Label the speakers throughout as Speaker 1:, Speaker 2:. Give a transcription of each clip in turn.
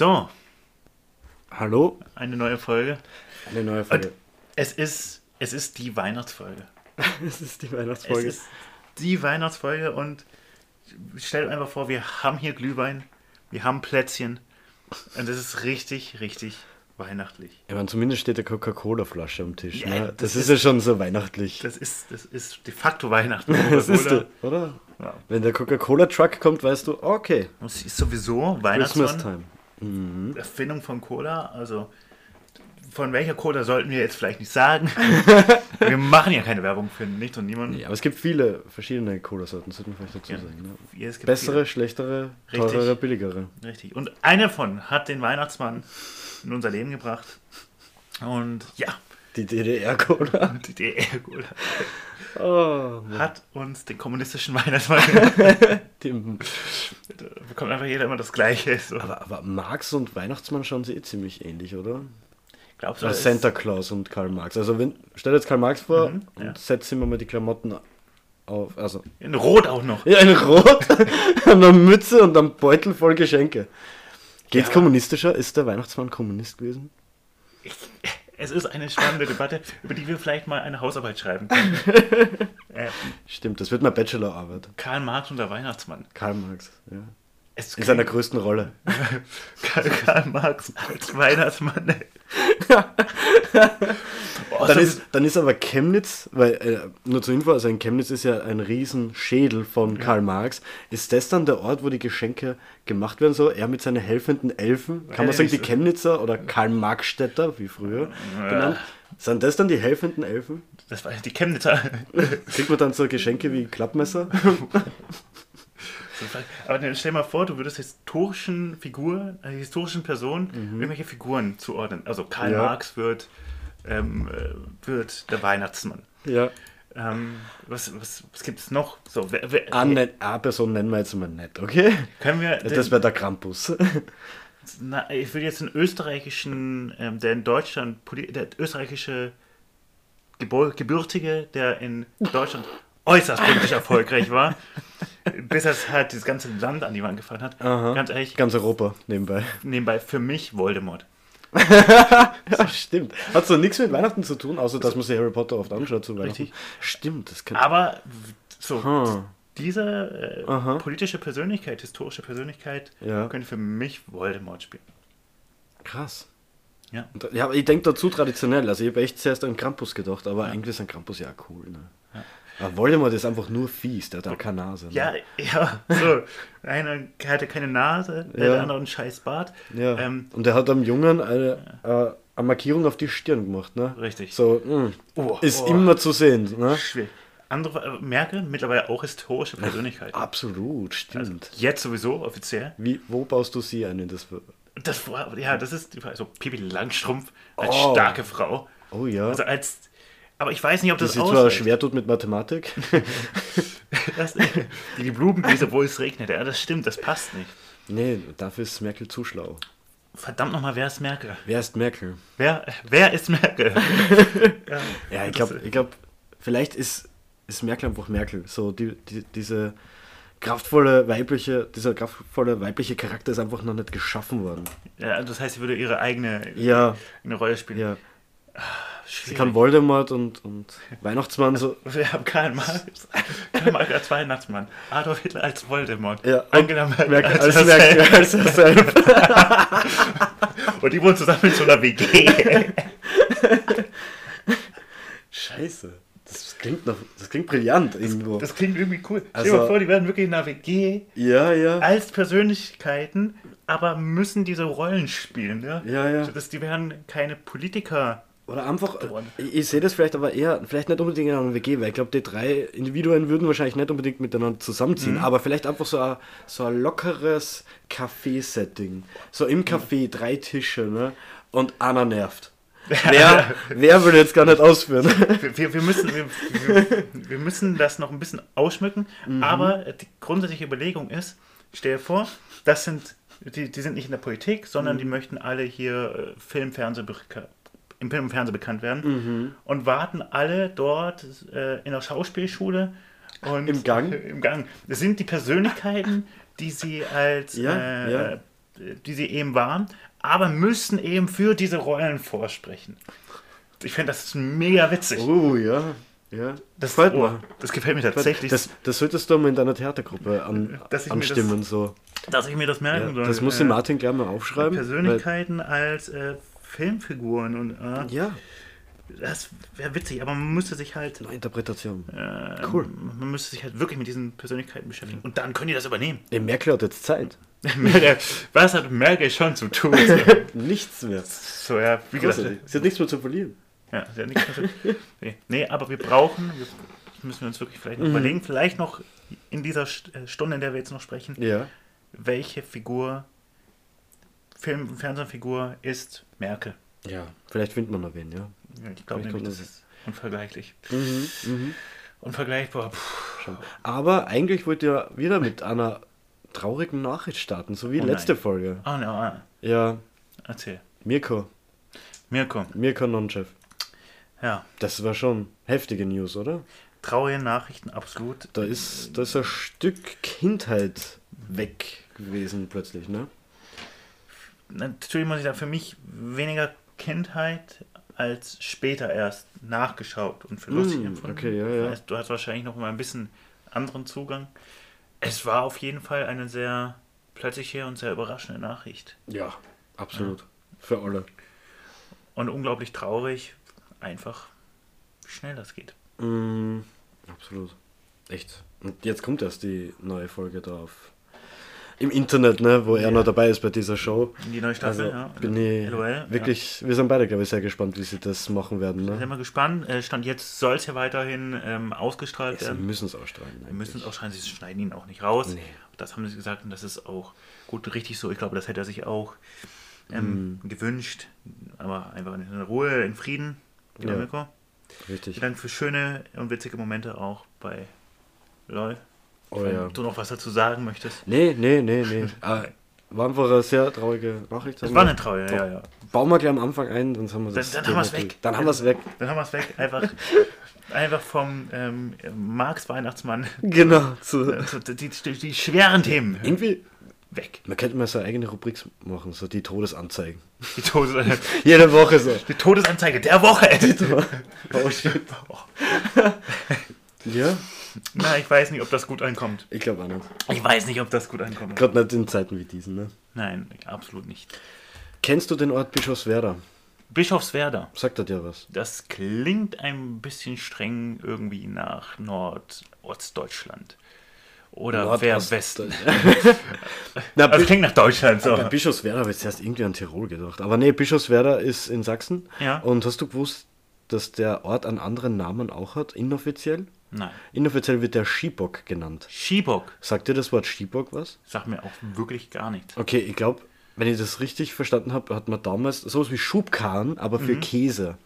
Speaker 1: So,
Speaker 2: Hallo?
Speaker 1: eine neue Folge.
Speaker 2: Eine neue
Speaker 1: Und
Speaker 2: Folge.
Speaker 1: es ist, es ist die Weihnachtsfolge.
Speaker 2: Es ist die
Speaker 1: Es
Speaker 2: Weihnachtsfolge.
Speaker 1: ist die Weihnachtsfolge und stellt einfach vor, wir haben hier Glühwein, wir haben Plätzchen und es ist richtig, richtig weihnachtlich.
Speaker 2: Ich meine, zumindest steht eine Coca-Cola-Flasche am Tisch.
Speaker 1: Ja,
Speaker 2: ne?
Speaker 1: das
Speaker 2: Das, ist
Speaker 1: ist-
Speaker 2: ja schon so weihnachtlich.
Speaker 1: Das ist, das ist de facto Weihnachten.
Speaker 2: Das ist der, oder?
Speaker 1: Ja.
Speaker 2: Wenn der Coca-Cola-Truck kommt, weißt du, okay,
Speaker 1: Es ist sowieso
Speaker 2: Christmas
Speaker 1: Weihnachtsmann.
Speaker 2: Time.
Speaker 1: Erfindung von Cola. Also von welcher Cola sollten wir jetzt vielleicht nicht sagen. wir machen ja keine Werbung für nichts und niemanden.
Speaker 2: Nee, aber es gibt viele verschiedene Cola-Sorten, sollte man vielleicht dazu
Speaker 1: Ja.
Speaker 2: sagen. Ne?
Speaker 1: Ja,
Speaker 2: Bessere, schlechtere,
Speaker 1: Richtig.
Speaker 2: teurere, billigere.
Speaker 1: viele. Richtig. Und einer davon hat den Weihnachtsmann in unser Leben gebracht. Und ja,
Speaker 2: Die DDR-Cola.
Speaker 1: die DDR-Cola
Speaker 2: Oh,
Speaker 1: hat uns den kommunistischen Weihnachtsmann. Da bekommt einfach jeder immer das Gleiche. So.
Speaker 2: aber, aber Marx und Weihnachtsmann schauen sie eh ziemlich ähnlich, oder?
Speaker 1: Glaubst du,
Speaker 2: Also Santa Claus und Karl Marx. Also wenn, stell dir jetzt Karl Marx vor
Speaker 1: Mhm, ja.
Speaker 2: und setz ihm mal die Klamotten auf. Also
Speaker 1: in Rot auch noch?
Speaker 2: Ja, in Rot, eine Mütze und ein Beutel voll Geschenke. Geht's
Speaker 1: Ja.
Speaker 2: kommunistischer? Ist der Weihnachtsmann Kommunist gewesen?
Speaker 1: Es ist eine spannende Debatte, über die wir vielleicht mal eine Hausarbeit schreiben können. äh,
Speaker 2: Stimmt, das wird mal Bachelorarbeit.
Speaker 1: Karl Marx und der Weihnachtsmann.
Speaker 2: Karl Marx, ja.
Speaker 1: Es
Speaker 2: In seiner größten Rolle.
Speaker 1: Karl, Karl Marx als Weihnachtsmann. oh,
Speaker 2: Dann ist, dann ist aber Chemnitz, weil, äh, nur zur Info, also in Chemnitz ist ja ein Riesenschädel von Karl Marx. Ist das dann der Ort, wo die Geschenke gemacht werden? So, er mit seinen helfenden Elfen? Kann man sagen, die. Chemnitzer oder Karl-Marx-Städter, wie früher
Speaker 1: Ja.
Speaker 2: benannt? Sind das dann die helfenden Elfen?
Speaker 1: das war die Chemnitzer.
Speaker 2: Kriegt man dann so Geschenke wie Klappmesser?
Speaker 1: Aber dann stell mal vor, du würdest historischen Figuren, äh, historischen Personen irgendwelche Figuren zuordnen. Also Karl
Speaker 2: Mhm. Ja.
Speaker 1: Marx wird, ähm, äh, wird der Weihnachtsmann.
Speaker 2: Ja.
Speaker 1: Ähm, was was, was gibt es noch? So, wer, wer,
Speaker 2: Eine A-Person nennen wir jetzt mal nicht, okay?
Speaker 1: können wir
Speaker 2: Das wäre der Krampus.
Speaker 1: Na, ich will jetzt einen österreichischen, ähm, der in Deutschland, der österreichische Gebur Gebürtige, der in Deutschland äußerst politisch erfolgreich war, bis er halt das ganze Land an die Wand gefahren hat.
Speaker 2: Aha.
Speaker 1: Ganz ehrlich,
Speaker 2: Ganz Europa nebenbei.
Speaker 1: nebenbei für mich Voldemort.
Speaker 2: Ja, stimmt. Hat so nichts mit Weihnachten zu tun, außer dass man sich Harry Potter oft anschaut zu Weihnachten.
Speaker 1: Richtig.
Speaker 2: Stimmt, das kann.
Speaker 1: Aber so,
Speaker 2: Hm.
Speaker 1: diese äh, politische Persönlichkeit, historische Persönlichkeit,
Speaker 2: Ja.
Speaker 1: könnte für mich Voldemort spielen.
Speaker 2: Krass.
Speaker 1: Ja.
Speaker 2: Ja, aber ich denke dazu traditionell. Also ich habe echt zuerst an Krampus gedacht, aber eigentlich ist ein Krampus ja cool. Ne? Aber Voldemort ist einfach nur fies, der hat auch keine Nase. Ne?
Speaker 1: Ja, ja, so. Einer hatte keine Nase,
Speaker 2: Ja.
Speaker 1: der andere einen scheiß Bart.
Speaker 2: ja.
Speaker 1: Ähm,
Speaker 2: Und er hat am Jungen eine, äh, eine Markierung auf die Stirn gemacht. Ne?
Speaker 1: Richtig.
Speaker 2: So, mh,
Speaker 1: Oh,
Speaker 2: ist
Speaker 1: oh.
Speaker 2: immer zu sehen. Ne?
Speaker 1: Schwierig. Andere, äh, Merkel, mittlerweile auch historische Persönlichkeit.
Speaker 2: Absolut, stimmt.
Speaker 1: Also jetzt sowieso offiziell.
Speaker 2: Wie, wo baust du sie ein in das?
Speaker 1: Das war, ja, das ist die Frage. so Pippi Langstrumpf als
Speaker 2: Oh.
Speaker 1: starke Frau.
Speaker 2: Oh ja.
Speaker 1: Also als, aber ich weiß nicht, ob
Speaker 2: die
Speaker 1: das
Speaker 2: zwar
Speaker 1: ausreicht.
Speaker 2: schwer tut mit Mathematik.
Speaker 1: Das, die, die Blumenwiese, obwohl es regnet. Ja, das stimmt, das passt nicht.
Speaker 2: nee, dafür ist Merkel zu schlau.
Speaker 1: Verdammt nochmal, wer ist Merkel?
Speaker 2: Wer ist Merkel?
Speaker 1: Wer, wer ist Merkel?
Speaker 2: Ja, ich
Speaker 1: das-
Speaker 2: glaube, ich glaub, vielleicht ist, ist Merkel einfach Merkel. So die, die, diese kraftvolle weibliche, dieser kraftvolle weibliche Charakter ist einfach noch nicht geschaffen worden.
Speaker 1: Ja, das heißt, sie würde ihre eigene
Speaker 2: Ja,
Speaker 1: eine Rolle spielen.
Speaker 2: ja. Sie
Speaker 1: Schwierig.
Speaker 2: kann Voldemort und, und Weihnachtsmann so.
Speaker 1: Wir haben Karl Marx, Karl Marx als Weihnachtsmann, Adolf Hitler als Voldemort,
Speaker 2: Ja,
Speaker 1: Angela Merkel, als,
Speaker 2: als
Speaker 1: Merkel.
Speaker 2: Als er selbst.
Speaker 1: Und die wohnen zusammen in so einer WG.
Speaker 2: Scheiße. Das klingt noch, das klingt brillant irgendwo.
Speaker 1: Das klingt irgendwie cool. Stell
Speaker 2: Also-
Speaker 1: dir mal vor, die werden wirklich in einer WG
Speaker 2: ja, ja.
Speaker 1: als Persönlichkeiten, aber müssen diese Rollen spielen. Ja,
Speaker 2: Ja, ja.
Speaker 1: Das, die werden keine Politiker.
Speaker 2: Oder einfach, ich, ich sehe das vielleicht aber eher, vielleicht nicht unbedingt in einer WG, weil ich glaube, die drei Individuen würden wahrscheinlich nicht unbedingt miteinander zusammenziehen, aber vielleicht einfach so ein, so ein lockeres Café-Setting. So im Café, drei Tische, ne? Und einer nervt. Wer, wer will jetzt gar nicht ausführen?
Speaker 1: Wir, wir, wir, müssen, wir, wir, müssen das noch ein bisschen ausschmücken,
Speaker 2: Mhm.
Speaker 1: aber die grundsätzliche Überlegung ist, stell dir vor, das sind, die, die sind nicht in der Politik, sondern
Speaker 2: Mhm.
Speaker 1: die möchten alle hier äh, Film, Fernseh, beka- im Film und Fernsehen bekannt werden
Speaker 2: Mhm.
Speaker 1: und warten alle dort äh, in der Schauspielschule und
Speaker 2: Im Gang?
Speaker 1: Im Gang. Das sind die Persönlichkeiten, die sie als
Speaker 2: Ja,
Speaker 1: äh,
Speaker 2: ja.
Speaker 1: äh, die sie eben waren, aber müssen eben für diese Rollen vorsprechen. Ich finde, das ist mega witzig.
Speaker 2: Oh, ja. Ja,
Speaker 1: Das,
Speaker 2: gefällt
Speaker 1: oh,
Speaker 2: mir.
Speaker 1: das gefällt mir tatsächlich,
Speaker 2: Das, das solltest du mal in deiner Theatergruppe an,
Speaker 1: ich mir das-
Speaker 2: anstimmen. so.
Speaker 1: dass ich mir das merken
Speaker 2: Ja,
Speaker 1: soll.
Speaker 2: das muss
Speaker 1: Äh,
Speaker 2: Martin gleich mal aufschreiben.
Speaker 1: Persönlichkeiten als äh, Filmfiguren und äh,
Speaker 2: ja,
Speaker 1: das wäre witzig, aber man müsste sich halt
Speaker 2: eine Interpretation.
Speaker 1: äh,
Speaker 2: Cool.
Speaker 1: man müsste sich halt wirklich mit diesen Persönlichkeiten beschäftigen und dann können die das übernehmen.
Speaker 2: Der Merkel hat jetzt Zeit.
Speaker 1: Was hat Merkel schon zu tun?
Speaker 2: Nichts mehr.
Speaker 1: So, ja, wie gesagt.
Speaker 2: Sie hat nichts mehr zu verlieren.
Speaker 1: ja, ist ja nichts mehr zu- nee. nee, aber wir brauchen, wir, das müssen wir uns wirklich vielleicht noch
Speaker 2: Mhm.
Speaker 1: überlegen, vielleicht noch in dieser äh, Stunde, in der wir jetzt noch sprechen,
Speaker 2: Ja.
Speaker 1: welche Figur, Film- und Fernsehfigur ist Merkel?
Speaker 2: Ja, vielleicht findet man noch wen, ja.
Speaker 1: Ja, ich glaube das ist unvergleichlich.
Speaker 2: Mhm, mhm.
Speaker 1: Unvergleichbar. Puh.
Speaker 2: Aber eigentlich wollte ja wieder mit einer traurigen Nachricht starten, so wie
Speaker 1: Oh
Speaker 2: letzte
Speaker 1: nein.
Speaker 2: Folge.
Speaker 1: Ah, no, ah,
Speaker 2: Ja,
Speaker 1: erzähl.
Speaker 2: Mirko,
Speaker 1: Mirko,
Speaker 2: Mirko Nonchef.
Speaker 1: ja,
Speaker 2: Das war schon heftige News, oder?
Speaker 1: traurige Nachrichten, absolut.
Speaker 2: Da ist, da ist ein Stück Kindheit weg gewesen plötzlich, ne?
Speaker 1: Natürlich muss ich sagen, für mich weniger Kindheit als später erst nachgeschaut und für lustig
Speaker 2: Mm,
Speaker 1: empfunden.
Speaker 2: okay, ja, ja.
Speaker 1: Du hast wahrscheinlich noch mal ein bisschen anderen Zugang. Es war auf jeden Fall eine sehr plötzliche und sehr überraschende Nachricht.
Speaker 2: Ja, absolut. Für alle.
Speaker 1: Und unglaublich traurig, einfach, wie schnell das geht.
Speaker 2: Mm, absolut. Echt. Und jetzt kommt erst die neue Folge da auf. Im Internet, ne, wo er
Speaker 1: Ja.
Speaker 2: noch dabei ist bei dieser Show.
Speaker 1: Die neue Staffel,
Speaker 2: Also
Speaker 1: ja.
Speaker 2: bin ich
Speaker 1: LOL,
Speaker 2: wirklich, wir sind beide, glaube ich, sehr gespannt, wie sie das machen werden.
Speaker 1: Ja. Sind
Speaker 2: Ne?
Speaker 1: wir gespannt. Äh, Stand jetzt soll es ja weiterhin ähm, ausgestrahlt
Speaker 2: Sie
Speaker 1: werden.
Speaker 2: müssen es ausstrahlen.
Speaker 1: Wir müssen es schneiden, sie schneiden ihn auch nicht raus.
Speaker 2: Nee.
Speaker 1: Das haben sie gesagt und das ist auch gut richtig so. Ich glaube, das hätte er sich auch ähm, gewünscht. Aber einfach in Ruhe, in Frieden. Lieber
Speaker 2: Ja.
Speaker 1: Mirko.
Speaker 2: Richtig.
Speaker 1: Vielen Dank für schöne und witzige Momente auch bei LOL.
Speaker 2: Oh
Speaker 1: Wenn
Speaker 2: ja.
Speaker 1: du noch was dazu sagen möchtest.
Speaker 2: Nee, nee, nee, nee. Ah, war einfach eine sehr traurige Nachricht.
Speaker 1: Das war eine Treue, ja, ja.
Speaker 2: Bauen wir gleich am Anfang ein, sonst haben wir das.
Speaker 1: Dann- dann haben wir's
Speaker 2: Thema
Speaker 1: weg.
Speaker 2: Dann haben wir es weg.
Speaker 1: Dann haben wir es weg. Einfach, einfach vom ähm, Marx Weihnachtsmann.
Speaker 2: Genau. Zu,
Speaker 1: äh, zu- Die, die, die schweren Themen
Speaker 2: irgendwie,
Speaker 1: weg.
Speaker 2: man könnte mal so eigene Rubrik machen, so die Todesanzeigen.
Speaker 1: Die, Todes
Speaker 2: Jede Woche so.
Speaker 1: die Todesanzeige der Woche.
Speaker 2: Oh shit. Ja,
Speaker 1: Na, ich weiß nicht, ob das gut ankommt.
Speaker 2: ich glaube auch nicht.
Speaker 1: Ich weiß nicht, ob das gut ankommt.
Speaker 2: Gerade nicht in Zeiten wie diesen, ne?
Speaker 1: Nein, absolut nicht.
Speaker 2: Kennst du den Ort Bischofswerda?
Speaker 1: Bischofswerda.
Speaker 2: Sagt er dir was?
Speaker 1: Das klingt ein bisschen streng irgendwie nach Nordostdeutschland. Oder
Speaker 2: Nordost-
Speaker 1: Westen.
Speaker 2: Na,
Speaker 1: Also klingt nach Deutschland so.
Speaker 2: bei Bischofswerda habe ich zuerst irgendwie an Tirol gedacht. Aber nee, Bischofswerda ist in Sachsen.
Speaker 1: Ja.
Speaker 2: Und hast du gewusst, dass der Ort einen anderen Namen auch hat, inoffiziell?
Speaker 1: Nein.
Speaker 2: Inoffiziell wird der Schiebock genannt.
Speaker 1: Schiebock
Speaker 2: Sagt dir das Wort Schiebock was?
Speaker 1: sagt mir auch wirklich gar nichts.
Speaker 2: Okay, ich glaube, wenn ich das richtig verstanden habe, hat man damals sowas wie Schubkarren, aber für Käse.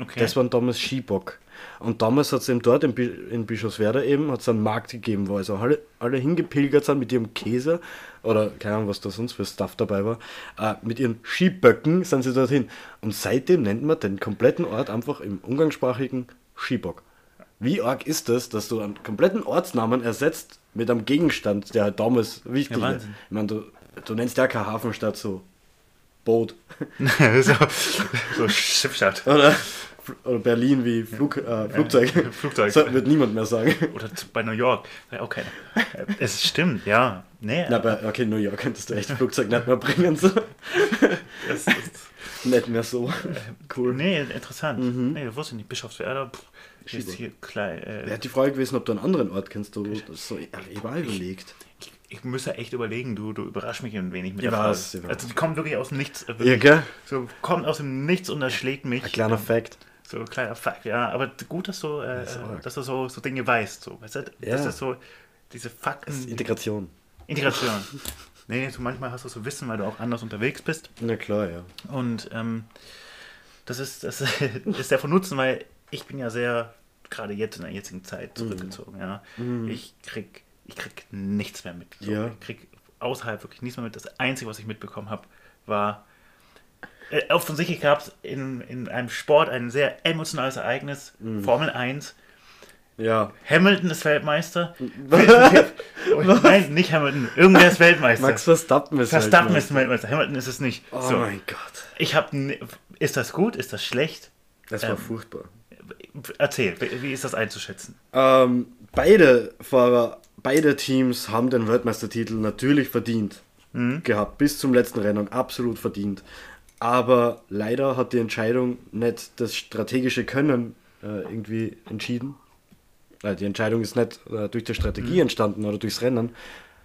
Speaker 1: Okay.
Speaker 2: Das waren damals Skibock. Und damals hat es eben dort in, Bi in Bischofswerda eben hat's einen Markt gegeben, wo also alle, alle hingepilgert sind mit ihrem Käse oder keine Ahnung, was da sonst für Stuff dabei war. Äh, mit ihren Skiböcken sind sie dorthin. Und seitdem nennt man den kompletten Ort einfach im umgangssprachigen Skibock. Wie arg ist das, dass du einen kompletten Ortsnamen ersetzt mit einem Gegenstand, der halt damals wichtig
Speaker 1: Ja? Wahnsinn.
Speaker 2: Ich meine, du, du nennst ja keine Hafenstadt so Boot.
Speaker 1: so, so Schiffstadt.
Speaker 2: Oder, oder Berlin wie Flug, äh, Flugzeug.
Speaker 1: Flugzeug.
Speaker 2: Das wird niemand mehr sagen.
Speaker 1: Oder bei New York. Ja, auch keiner. Es stimmt, ja. Nee,
Speaker 2: Na, aber okay, New York könntest du echt Flugzeug nicht mehr bringen. So.
Speaker 1: das ist,
Speaker 2: Nicht mehr so. Cool.
Speaker 1: nee, interessant. Nee, das wusste ich nicht. Bischofswerda, pff, ist hier klein. Äh,
Speaker 2: Wäre die Frage gewesen, ob du einen anderen Ort kennst, wo du das so überall überlegt.
Speaker 1: ich, ich müsste echt überlegen, du, du überraschst mich ein wenig mit
Speaker 2: Ich
Speaker 1: der
Speaker 2: weiß,
Speaker 1: Frage. Also die kommt wirklich aus dem Nichts. äh,
Speaker 2: Ja, gell?
Speaker 1: so kommt aus dem Nichts und das schlägt mich.
Speaker 2: Ein kleiner
Speaker 1: ähm,
Speaker 2: Fact.
Speaker 1: So ein kleiner Fakt, ja. Aber gut, dass du, äh,
Speaker 2: arg.
Speaker 1: dass du so, so Dinge weißt. So. Weißt du,
Speaker 2: Ja.
Speaker 1: Das ist so, diese Fakten.
Speaker 2: Integration.
Speaker 1: Integration. nee, so manchmal hast du so Wissen, weil du auch anders unterwegs bist.
Speaker 2: Na klar, ja.
Speaker 1: Und ähm, das ist, das ist sehr von Nutzen, weil ich bin ja sehr, gerade jetzt in der jetzigen Zeit, zurückgezogen. Ja. Ich, krieg, ich krieg nichts mehr mit. So.
Speaker 2: Ja.
Speaker 1: Ich krieg außerhalb wirklich nichts mehr mit. Das Einzige, was ich mitbekommen habe, war, äh, offensichtlich gab es in, in einem Sport ein sehr emotionales Ereignis, Formel 1.
Speaker 2: Ja.
Speaker 1: Hamilton ist Weltmeister. Nein, nicht Hamilton. Irgendwer ist Weltmeister.
Speaker 2: Max Verstappen ist
Speaker 1: Verstappen ist Weltmeister. Hamilton ist es nicht.
Speaker 2: Oh
Speaker 1: so.
Speaker 2: mein Gott.
Speaker 1: Ich habe. Ist das gut? Ist das schlecht?
Speaker 2: Das war
Speaker 1: Ähm,
Speaker 2: furchtbar.
Speaker 1: Erzähl, wie ist das einzuschätzen?
Speaker 2: Ähm, beide Fahrer, beide Teams haben den Weltmeistertitel natürlich verdient gehabt. Bis zum letzten Rennen absolut verdient. Aber leider hat die Entscheidung nicht das strategische Können äh, irgendwie entschieden. Äh, die Entscheidung ist nicht äh, durch die Strategie entstanden oder durchs Rennen,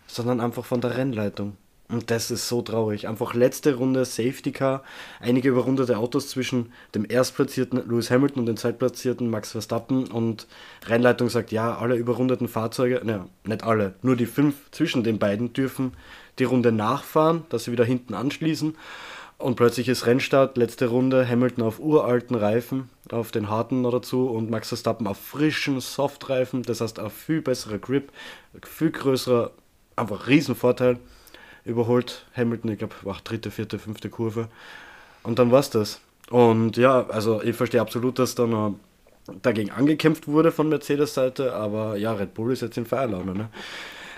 Speaker 2: sondern einfach von der Rennleitung. Und das ist so traurig. Einfach letzte Runde Safety Car, einige überrundete Autos zwischen dem erstplatzierten Lewis Hamilton und dem zweitplatzierten Max Verstappen und Rennleitung sagt, ja, alle überrundeten Fahrzeuge, ne, nicht alle, nur die fünf zwischen den beiden dürfen die Runde nachfahren, dass sie wieder hinten anschließen. Und plötzlich ist Rennstart, letzte Runde, Hamilton auf uralten Reifen, auf den harten noch dazu und Max Verstappen auf frischen Softreifen, das heißt auf viel besserer Grip, viel größerer, einfach Riesenvorteil. Überholt Hamilton, ich glaube, war dritte, vierte, fünfte Kurve. Und dann war's das. Und ja, also ich verstehe absolut, dass da noch dagegen angekämpft wurde von Mercedes Seite, aber ja, Red Bull ist jetzt in Feierlaune. Ne?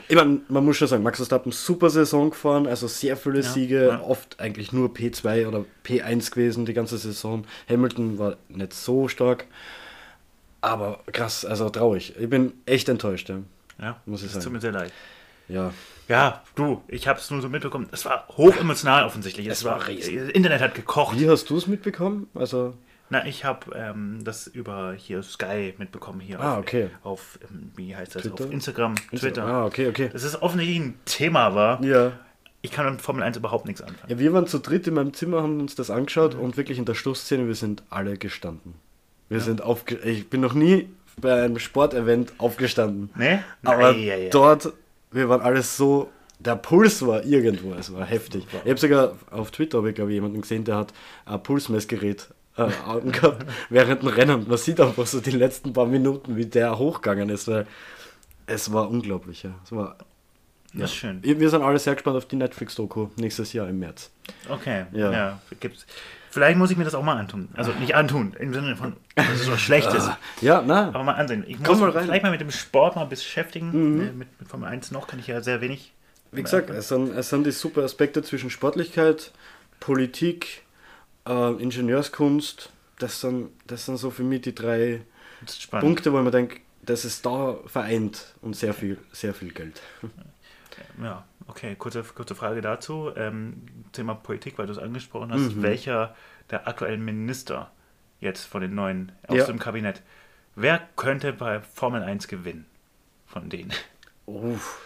Speaker 2: Ich meine, man muss schon sagen, Max Verstappen super Saison gefahren, also sehr viele Siege,
Speaker 1: ja.
Speaker 2: oft eigentlich nur P2 oder P1 gewesen die ganze Saison. Hamilton war nicht so stark, aber krass, also traurig. Ich bin echt enttäuscht, ja.
Speaker 1: Ja,
Speaker 2: Muss ich sagen.
Speaker 1: tut mir sehr leid.
Speaker 2: Ja,
Speaker 1: Ja, du, ich habe es nur so mitbekommen. Es war hochemotional offensichtlich. Es,
Speaker 2: Es
Speaker 1: war,
Speaker 2: war riesig.
Speaker 1: das Internet hat gekocht.
Speaker 2: Wie hast du es mitbekommen? Also,
Speaker 1: Na, ich habe ähm, das über hier Sky mitbekommen hier
Speaker 2: Ah,
Speaker 1: auf,
Speaker 2: okay.
Speaker 1: auf ähm, wie heißt das
Speaker 2: Twitter?
Speaker 1: auf Instagram, Twitter.
Speaker 2: Ah, okay, okay.
Speaker 1: Das ist offensichtlich ein Thema war.
Speaker 2: Ja.
Speaker 1: Ich kann mit Formel 1 überhaupt nichts anfangen.
Speaker 2: ja, wir waren zu dritt in meinem Zimmer, haben uns das angeschaut und wirklich in der Schlussszene, wir sind alle gestanden. Wir sind aufge... Ich bin noch nie bei einem Sportevent aufgestanden.
Speaker 1: Ne?
Speaker 2: Aber
Speaker 1: Ei, ei, ei.
Speaker 2: dort, wir waren alles so, der Puls war irgendwo, es war heftig. Ich habe sogar auf Twitter, habe ich glaube ich jemanden gesehen, der hat ein Pulsmessgerät äh, angehabt während dem Rennen. Man sieht einfach so die letzten paar Minuten, wie der hochgegangen ist, weil es war unglaublich. Ja. Es war,
Speaker 1: Das ist schön.
Speaker 2: wir sind alle sehr gespannt auf die Netflix-Doku nächstes Jahr im März.
Speaker 1: Okay.
Speaker 2: Ja.
Speaker 1: Ja. gibt's. Vielleicht muss ich mir das auch mal antun. Also nicht antun, im Sinne von, dass es so schlecht ist.
Speaker 2: Ja, na,
Speaker 1: Aber mal ansehen. Ich
Speaker 2: Komm
Speaker 1: muss
Speaker 2: mal rein. Mhm.
Speaker 1: vielleicht mal mit dem Sport mal beschäftigen. Äh, Mit, mit Formel 1 noch kann ich ja sehr wenig.
Speaker 2: wie gesagt, es sind, es sind die super Aspekte zwischen Sportlichkeit, Politik, äh, Ingenieurskunst. Das sind, das sind so für mich die drei
Speaker 1: Das ist.
Speaker 2: Punkte, wo man denkt, das ist da vereint und sehr viel, sehr viel Geld.
Speaker 1: Ja, okay, kurze, kurze Frage dazu. Ähm, Thema Politik, weil du es angesprochen hast.
Speaker 2: Mhm.
Speaker 1: Welcher der aktuellen Minister jetzt von den neuen aus
Speaker 2: Ja.
Speaker 1: dem Kabinett, wer könnte bei Formel 1 gewinnen von denen?
Speaker 2: Uff.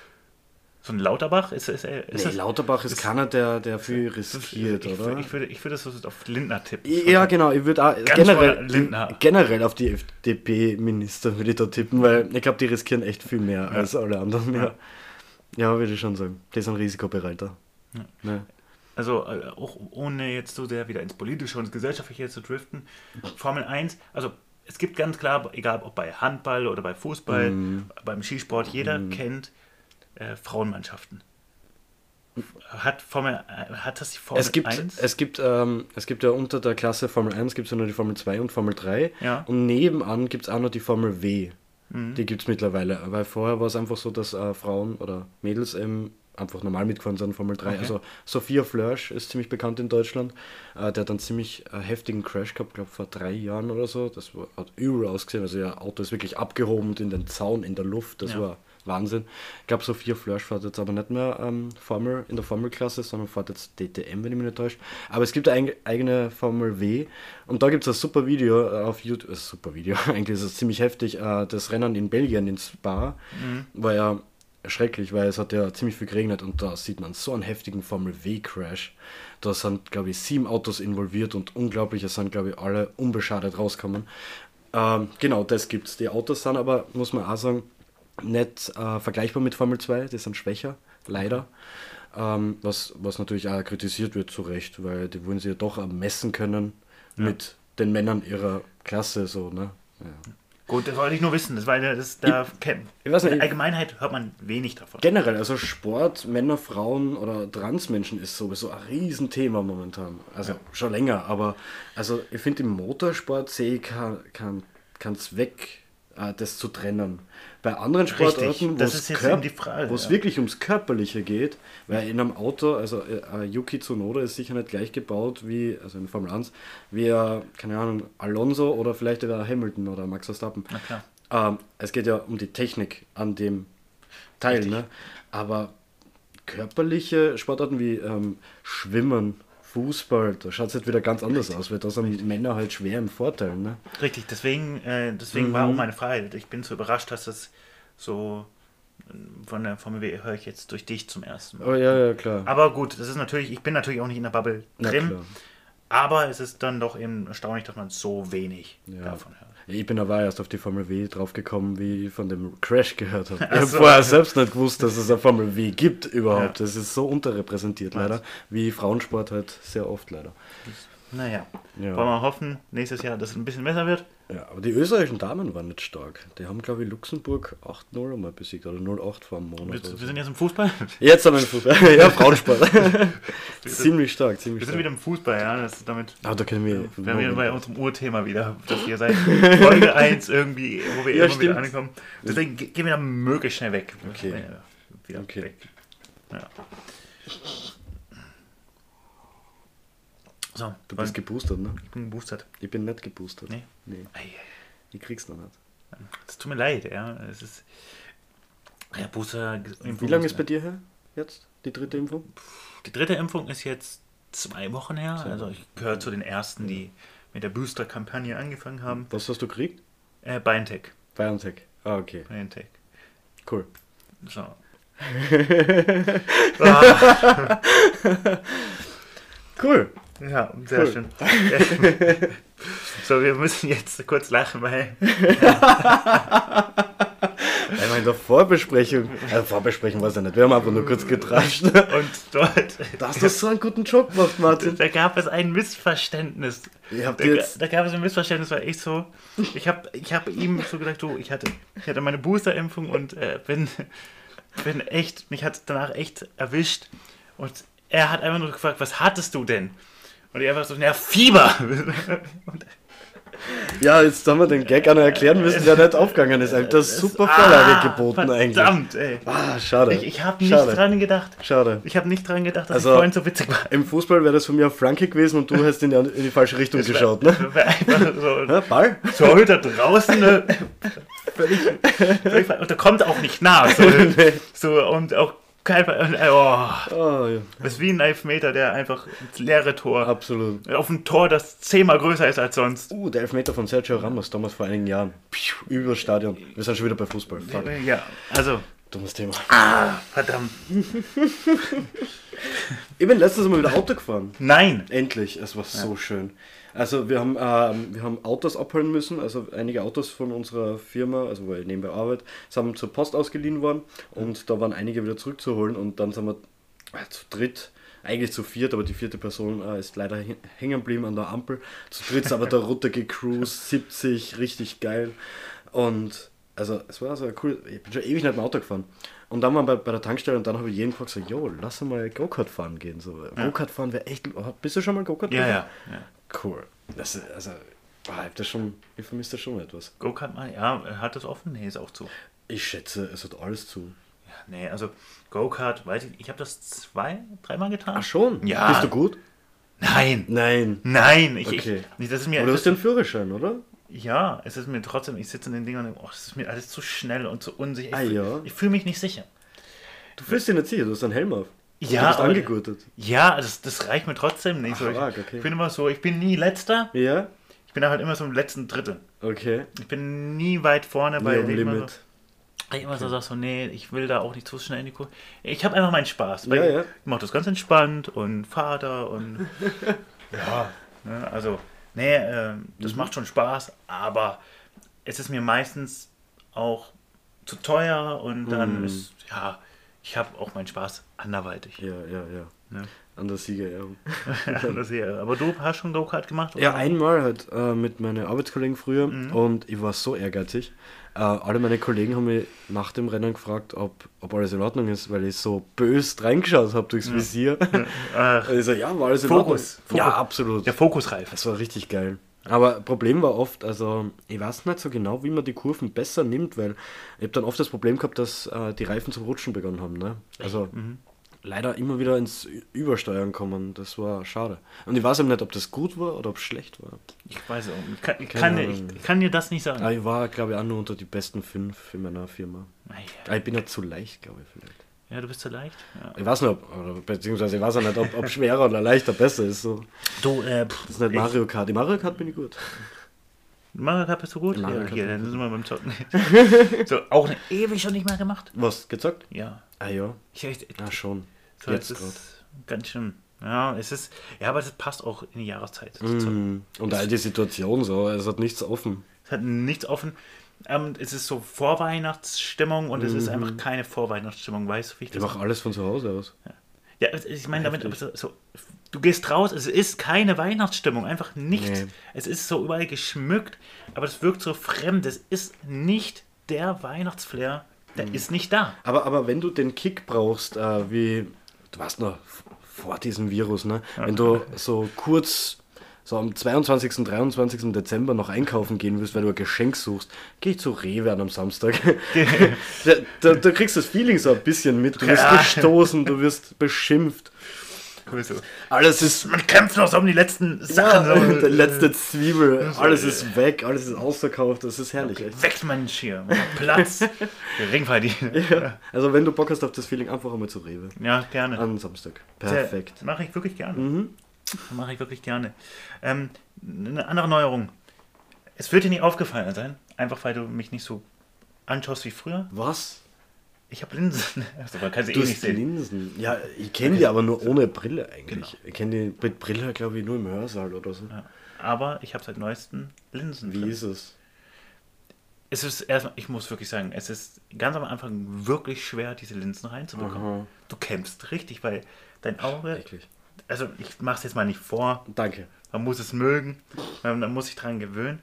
Speaker 1: So ein Lauterbach? Ist, ist, ist
Speaker 2: Nee,
Speaker 1: das,
Speaker 2: Lauterbach ist
Speaker 1: ist-
Speaker 2: keiner, der, der viel riskiert,
Speaker 1: ich,
Speaker 2: oder?
Speaker 1: Ich, würde, ich würde das so auf Lindner tippen.
Speaker 2: Ja, genau, ich würde generell,
Speaker 1: Lindner.
Speaker 2: generell auf die FDP-Minister würde ich da tippen, weil ich glaube, die riskieren echt viel mehr als alle anderen. Ja,
Speaker 1: Ja.
Speaker 2: würde ich schon sagen. Die sind risikobereiter.
Speaker 1: Ja.
Speaker 2: Ne.
Speaker 1: Also äh, auch ohne jetzt so sehr wieder ins Politische und ins Gesellschaftliche zu driften. Formel 1, also es gibt ganz klar, egal ob bei Handball oder bei Fußball,
Speaker 2: Mhm.
Speaker 1: beim Skisport, jeder kennt äh, Frauenmannschaften. Hat Formel äh, hat das die Formel
Speaker 2: Es gibt,
Speaker 1: 1?
Speaker 2: es, gibt, ähm, es gibt ja unter der Klasse Formel 1 gibt es ja nur die Formel 2 und Formel 3.
Speaker 1: Ja.
Speaker 2: Und nebenan gibt es auch noch die Formel W.
Speaker 1: Mhm.
Speaker 2: Die gibt es mittlerweile. Weil vorher war es einfach so, dass äh, Frauen oder Mädels eben einfach normal mitgefahren sind, Formel 3.
Speaker 1: Okay.
Speaker 2: Also Sophia Flörsch ist ziemlich bekannt in Deutschland. Äh, der hat einen ziemlich äh, heftigen Crash gehabt, glaube vor drei Jahren oder so. Das war, hat übel ausgesehen. Also ihr Auto ist wirklich abgehoben und in den Zaun in der Luft. Das
Speaker 1: Ja.
Speaker 2: war Wahnsinn. Ich glaube, Sophia Flörsch fährt jetzt aber nicht mehr ähm, Formel in der Formelklasse, sondern fährt jetzt DTM, wenn ich mich nicht täusche. Aber es gibt eine eig- eigene Formel W und da gibt es ein super Video äh, auf YouTube. Äh, super Video, eigentlich ist es ziemlich heftig. Äh, das Rennen in Belgien, in Spa, war ja schrecklich, weil es hat ja ziemlich viel geregnet und da sieht man so einen heftigen Formel W-Crash. Da sind, glaube ich, sieben Autos involviert und unglaublich, es sind, glaube ich, alle unbeschadet rauskommen. Ähm, genau, das gibt's. Die Autos sind aber, muss man auch sagen, nicht äh, vergleichbar mit Formel 2, die sind schwächer, leider. Ähm, was, was natürlich auch kritisiert wird, zu Recht, weil die wollen sie ja doch messen können mit den Männern ihrer Klasse, so, ne? Ja.
Speaker 1: Gut, das wollte ich nur wissen. Das, weil das, da kennt,
Speaker 2: ich nicht,
Speaker 1: in der
Speaker 2: ich-
Speaker 1: Allgemeinheit hört man wenig davon.
Speaker 2: Generell, also Sport, Männer, Frauen oder Transmenschen ist sowieso ein Riesenthema momentan. Also schon länger, aber also ich finde im Motorsport sehe ich keinen kein, kein Zweck äh, das zu trennen. Bei anderen Sportarten, wo
Speaker 1: das
Speaker 2: es
Speaker 1: ist jetzt
Speaker 2: Körp-
Speaker 1: eben die Frage,
Speaker 2: wo es
Speaker 1: ja.
Speaker 2: wirklich ums Körperliche geht, weil in einem Auto, also äh, äh, Yuki Tsunoda ist sicher nicht gleich gebaut wie, also in Formel 1, wie, äh, keine Ahnung, Alonso oder vielleicht sogar Hamilton oder Max Verstappen. Ähm, es geht ja um die Technik an dem Teil, ne? aber körperliche Sportarten wie ähm, Schwimmen, Fußball, da schaut es halt wieder ganz anders aus, weil da sind Männer halt schwer im Vorteil. Ne?
Speaker 1: Richtig, deswegen, äh, deswegen
Speaker 2: Mhm.
Speaker 1: war auch meine Frage. Ich bin so überrascht, dass das so äh, von der Formel W höre ich jetzt durch dich zum ersten Mal.
Speaker 2: Oh ja, ja, klar.
Speaker 1: Aber gut, das ist natürlich, ich bin natürlich auch nicht in der Bubble drin, aber es ist dann doch eben erstaunlich, dass man so wenig
Speaker 2: Ja.
Speaker 1: davon hört.
Speaker 2: Ich bin aber erst auf die Formel W draufgekommen, wie ich von dem Crash gehört habe. Ich habe
Speaker 1: so.
Speaker 2: vorher selbst nicht gewusst, dass es eine Formel W gibt überhaupt.
Speaker 1: Ja.
Speaker 2: Das ist so unterrepräsentiert leider, wie Frauensport halt sehr oft leider.
Speaker 1: Naja,
Speaker 2: Ja.
Speaker 1: wollen wir hoffen, nächstes Jahr, dass es ein bisschen besser wird.
Speaker 2: Ja, aber die österreichischen Damen waren nicht stark. Die haben, glaube ich, Luxemburg 8-0 einmal besiegt oder 0-8 vor einem Monat.
Speaker 1: Wir, wir sind jetzt im Fußball.
Speaker 2: Jetzt haben wir den Fußball. ja, Frauensport. ziemlich stark, ziemlich
Speaker 1: Wir sind
Speaker 2: stark.
Speaker 1: wieder im Fußball, ja. Das ist damit
Speaker 2: Ah, da können wir.
Speaker 1: Wir haben wieder bei unserem Urthema wieder, dass wir seit Folge 1 irgendwie, wo wir
Speaker 2: Ja,
Speaker 1: immer wieder
Speaker 2: stimmt.
Speaker 1: ankommen. Deswegen ge- gehen wir da möglichst schnell weg.
Speaker 2: Okay.
Speaker 1: Wieder
Speaker 2: Okay.
Speaker 1: weg. Ja. So,
Speaker 2: Du bist geboostert, ne?
Speaker 1: ich bin geboostert.
Speaker 2: Ich bin nicht geboostert.
Speaker 1: Nee.
Speaker 2: nee. Ich krieg's noch nicht.
Speaker 1: Es tut mir leid, ja. Es ist. Ja, Booster.
Speaker 2: Wie lange ist bei dir her? Jetzt? Die dritte Impfung?
Speaker 1: Die dritte Impfung ist jetzt zwei Wochen her.
Speaker 2: Zwei
Speaker 1: Also ich gehöre zu den ersten, die mit der Booster-Kampagne angefangen haben.
Speaker 2: Was hast du gekriegt?
Speaker 1: Äh, BioNTech.
Speaker 2: BioNTech. Ah, okay.
Speaker 1: BioNTech.
Speaker 2: Cool.
Speaker 1: So. ah,
Speaker 2: Cool.
Speaker 1: Ja, sehr
Speaker 2: Cool.
Speaker 1: schön. so, wir müssen jetzt kurz lachen, weil
Speaker 2: Einmal in der Vorbesprechung. Also Vorbesprechung war es ja nicht. Wir haben einfach nur kurz getrascht.
Speaker 1: und dort
Speaker 2: Da hast du so einen guten Job gemacht, Martin.
Speaker 1: da gab es ein Missverständnis.
Speaker 2: Ihr habt
Speaker 1: Da, da gab es ein Missverständnis, weil ich so, ich habe ich hab ihm so gesagt, du, ich hatte, ich hatte meine Boosterimpfung und äh, bin, bin echt, mich hat danach echt erwischt und er hat einfach nur gefragt, was hattest du denn? Und ich einfach so, na, Fieber!
Speaker 2: Ja, jetzt haben wir den Gag einer erklären müssen, der nicht aufgegangen ist. Das ist super Vorlage geboten eigentlich.
Speaker 1: Verdammt, ey.
Speaker 2: Ah, schade.
Speaker 1: Ich, ich habe nicht
Speaker 2: Schade.
Speaker 1: dran gedacht.
Speaker 2: Schade.
Speaker 1: Ich habe nicht dran gedacht, dass
Speaker 2: Also-
Speaker 1: ich vorhin so witzig war.
Speaker 2: Im Fußball wäre das von mir auf Flanke gewesen und du hast in die, in die falsche Richtung geschaut, ne?
Speaker 1: Das wär einfach so,
Speaker 2: Ja, Ball?
Speaker 1: Torhüter draußen, ne? völlig, völlig, und da kommt auch nicht nah. So, so und auch kein, äh, oh,
Speaker 2: Oh, ja.
Speaker 1: das ist wie ein Elfmeter, der einfach ins leere Tor,
Speaker 2: Absolut.
Speaker 1: auf ein Tor, das zehnmal größer ist als sonst.
Speaker 2: Uh, der Elfmeter von Sergio Ramos, damals vor einigen Jahren. Piu, über das Stadion. Wir sind schon wieder bei Fußball. Fuck.
Speaker 1: Ja, also,
Speaker 2: Dummes Thema.
Speaker 1: verdammt.
Speaker 2: Ich bin letztes Mal wieder Auto gefahren.
Speaker 1: Nein!
Speaker 2: Endlich, es war so schön. Also wir haben, ähm, wir haben Autos abholen müssen, also einige Autos von unserer Firma, also weil ich nebenbei arbeite, sind zur Post ausgeliehen worden und da waren einige wieder zurückzuholen und dann sind wir äh, zu dritt, eigentlich zu viert, aber die vierte Person äh, ist leider hängen geblieben an der Ampel. Zu dritt sind wir da runter gecruised, 70, richtig geil. Und also es war so cool, ich bin schon ewig nicht mehr Auto gefahren. Und dann waren wir bei, bei der Tankstelle und dann habe ich jeden gefragt, so, jo, lass mal Go-Kart fahren gehen. So, Go-Kart fahren wäre echt, bist du schon mal Go-Kart
Speaker 1: Ja, ja. ja.
Speaker 2: Cool. Das, ist- also, ah, ich, hab das schon, ich vermisse das schon etwas.
Speaker 1: Go-Kart mal, ja, hat das offen? Nee, ist auch zu.
Speaker 2: Ich schätze, es hat alles zu.
Speaker 1: Ja, nee, also Go-Kart, weiß ich, ich habe das zwei, dreimal getan.
Speaker 2: Ach schon?
Speaker 1: Ja.
Speaker 2: Bist du gut?
Speaker 1: Nein!
Speaker 2: Nein.
Speaker 1: Nein! Ich,
Speaker 2: Okay.
Speaker 1: ich, das ist mir,
Speaker 2: du
Speaker 1: das,
Speaker 2: hast den Führerschein, oder?
Speaker 1: Ja, es ist mir trotzdem, ich sitze in den Dingern und denke, oh, es ist mir alles zu schnell und zu unsicher. Ich,
Speaker 2: Ah, ja.
Speaker 1: ich fühle mich nicht sicher.
Speaker 2: Du fühlst dich nicht sicher, du hast einen Helm auf.
Speaker 1: Ja,
Speaker 2: Du bist angegurtet.
Speaker 1: Ja, das, das reicht mir trotzdem nicht.
Speaker 2: Ach,
Speaker 1: so. ich,
Speaker 2: arg, okay.
Speaker 1: ich bin immer so, ich bin nie letzter,
Speaker 2: Ja?
Speaker 1: ich bin halt immer so im letzten Drittel.
Speaker 2: Okay.
Speaker 1: Ich bin nie weit vorne,
Speaker 2: am
Speaker 1: ich immer so,
Speaker 2: Limit.
Speaker 1: ich immer so sag so, nee, ich will da auch nicht zu schnell in die Kurve. Ich habe einfach meinen Spaß.
Speaker 2: Ja,
Speaker 1: ich,
Speaker 2: ja.
Speaker 1: ich mache das ganz entspannt und da und ja, ne, also, nee, ähm, das
Speaker 2: Mhm.
Speaker 1: macht schon Spaß, aber es ist mir meistens auch zu teuer und dann
Speaker 2: Mhm.
Speaker 1: ist, ja, ich habe auch meinen Spaß anderweitig.
Speaker 2: Ja, ja, ja.
Speaker 1: Ne?
Speaker 2: An der Siegerehrung.
Speaker 1: das hier. Aber du hast schon Go-Kart gemacht?
Speaker 2: Ja,
Speaker 1: oder?
Speaker 2: einmal halt äh, mit meinen Arbeitskollegen früher
Speaker 1: Mhm.
Speaker 2: und ich war so ehrgeizig. Äh, alle meine Kollegen haben mich nach dem Rennen gefragt, ob, ob alles in Ordnung ist, weil ich so böse reingeschaut habe durchs Visier.
Speaker 1: Ach,
Speaker 2: Und ich so, ja, war alles in
Speaker 1: Fokus,
Speaker 2: Ordnung. Ja,
Speaker 1: Fokus.
Speaker 2: absolut.
Speaker 1: der Fokusreif.
Speaker 2: Das war richtig geil. Aber Problem war oft, also ich weiß nicht so genau, wie man die Kurven besser nimmt, weil ich habe dann oft das Problem gehabt, dass äh, die Reifen zum Rutschen begonnen haben. Ne? Also leider immer wieder ins Übersteuern kommen. Das war schade. Und ich weiß eben nicht, ob das gut war oder ob es schlecht war.
Speaker 1: Ich weiß auch. Ich kann, ich kann, dir- ich, kann dir das nicht sagen.
Speaker 2: Aber ich war, glaube ich, auch nur unter die besten fünf in meiner Firma.
Speaker 1: Ah, ja.
Speaker 2: Aber ich bin ja zu leicht, glaube ich, vielleicht.
Speaker 1: Ja, du bist zu leicht. Ja.
Speaker 2: Ich weiß nicht, ob, beziehungsweise ich weiß nicht, ob, ob schwerer oder leichter besser ist. So.
Speaker 1: Du, äh, pff,
Speaker 2: Das ist nicht Mario Kart. Die Mario Kart bin ich gut.
Speaker 1: Mario Kart bist du gut?
Speaker 2: Mario
Speaker 1: ja, hier, dann sind wir beim Zocken. so, auch eine ewig schon nicht mehr gemacht.
Speaker 2: Was, gezockt?
Speaker 1: Ja.
Speaker 2: Ah ja,
Speaker 1: Ich echt,
Speaker 2: ah schon.
Speaker 1: so,
Speaker 2: Jetzt
Speaker 1: es ist ganz schön. Ja, es ist, ja, aber das passt auch in die Jahreszeit.
Speaker 2: Mm, Und all die Situation so, es hat nichts offen.
Speaker 1: Es hat nichts offen. Ähm, es ist so Vorweihnachtsstimmung und es ist einfach keine Vorweihnachtsstimmung, weißt du, wie ich
Speaker 2: Ich
Speaker 1: das
Speaker 2: mache alles von zu Hause aus.
Speaker 1: Ja, ich meine damit, aber so, so, du gehst raus, es ist keine Weihnachtsstimmung, einfach nichts.
Speaker 2: Nee.
Speaker 1: Es ist so überall geschmückt, aber es wirkt so fremd. Es ist nicht der Weihnachtsflair, der
Speaker 2: Mhm.
Speaker 1: ist nicht da.
Speaker 2: Aber, aber wenn du den Kick brauchst, äh, wie, du warst noch vor diesem Virus, ne? Wenn du so kurz, so am 22., 23. Dezember noch einkaufen gehen willst, weil du ein Geschenk suchst, geh zu Rewe an am Samstag. da, da, da kriegst du das Feeling so ein bisschen mit. Du wirst
Speaker 1: Ja.
Speaker 2: gestoßen, du wirst beschimpft. Alles ist
Speaker 1: Man kämpft noch so um die letzten Sachen.
Speaker 2: Ja,
Speaker 1: so,
Speaker 2: der letzte Zwiebel, alles ist weg, alles ist ausverkauft, das ist herrlich. echt.
Speaker 1: Weg, Mensch, hier. Mach mal Platz. Der Ringfight.
Speaker 2: Ja. Also wenn du Bock hast auf das Feeling, einfach einmal zu Rewe.
Speaker 1: Ja, gerne.
Speaker 2: Am Samstag. Perfekt.
Speaker 1: Mache ich wirklich gerne.
Speaker 2: Mhm.
Speaker 1: Mache ich wirklich gerne. Ähm, eine andere Neuerung. Es wird dir nicht aufgefallen sein, einfach weil du mich nicht so anschaust wie früher.
Speaker 2: Was?
Speaker 1: Ich habe Linsen. Also, man kann sie
Speaker 2: Du
Speaker 1: eh nicht
Speaker 2: hast
Speaker 1: sehen.
Speaker 2: Linsen. Ja, ich kenne die aber nur ohne Brille eigentlich.
Speaker 1: Genau.
Speaker 2: Ich kenne die mit Brille, glaube ich, nur im Hörsaal oder so.
Speaker 1: Ja. Aber ich habe seit neuesten Linsen.
Speaker 2: Wie
Speaker 1: drin.
Speaker 2: ist es?
Speaker 1: Es ist erstmal, ich muss wirklich sagen, es ist ganz am Anfang wirklich schwer, diese Linsen reinzubekommen.
Speaker 2: Aha.
Speaker 1: Du kämpfst richtig, weil dein Auge,
Speaker 2: Eklig.
Speaker 1: Also ich mache es jetzt mal nicht vor,
Speaker 2: Danke.
Speaker 1: man muss es mögen, man, muss sich dran gewöhnen.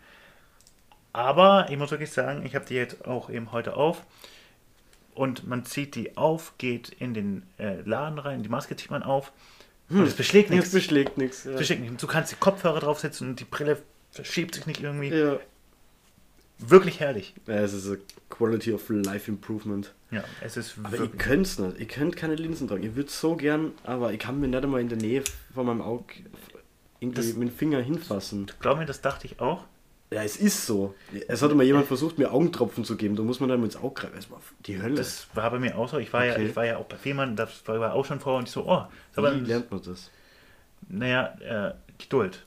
Speaker 1: Aber ich muss wirklich sagen, ich habe die jetzt auch eben heute auf und man zieht die auf, geht in den äh, Laden rein, die Maske zieht man auf und es beschlägt
Speaker 2: Nichts
Speaker 1: nichts.
Speaker 2: beschlägt nichts. Ja.
Speaker 1: Es beschlägt nichts. Du kannst die Kopfhörer draufsetzen und die Brille verschiebt sich nicht irgendwie.
Speaker 2: Ja.
Speaker 1: Wirklich herrlich.
Speaker 2: ja, es ist ein Quality of Life Improvement.
Speaker 1: Ja, es ist
Speaker 2: Aber ich
Speaker 1: wirklich.
Speaker 2: könnte es nicht. Ich könnte keine Linsen tragen. Ich würde so gern, aber ich kann mir nicht einmal in der Nähe von meinem Auge irgendwie
Speaker 1: Das-
Speaker 2: mit dem Finger hinfassen.
Speaker 1: Glaub mir, das dachte ich auch.
Speaker 2: Ja, es ist so. Es hat mal jemand versucht, mir Augentropfen zu geben. Da muss man dann ins Auge greifen. Das war die Hölle.
Speaker 1: Das war bei mir auch so. Ich war, ja,
Speaker 2: Okay.
Speaker 1: ich war ja auch bei Fehmarn, das war ja auch schon vor und ich so, oh,
Speaker 2: Wie lernt man das?
Speaker 1: naja, äh, Geduld.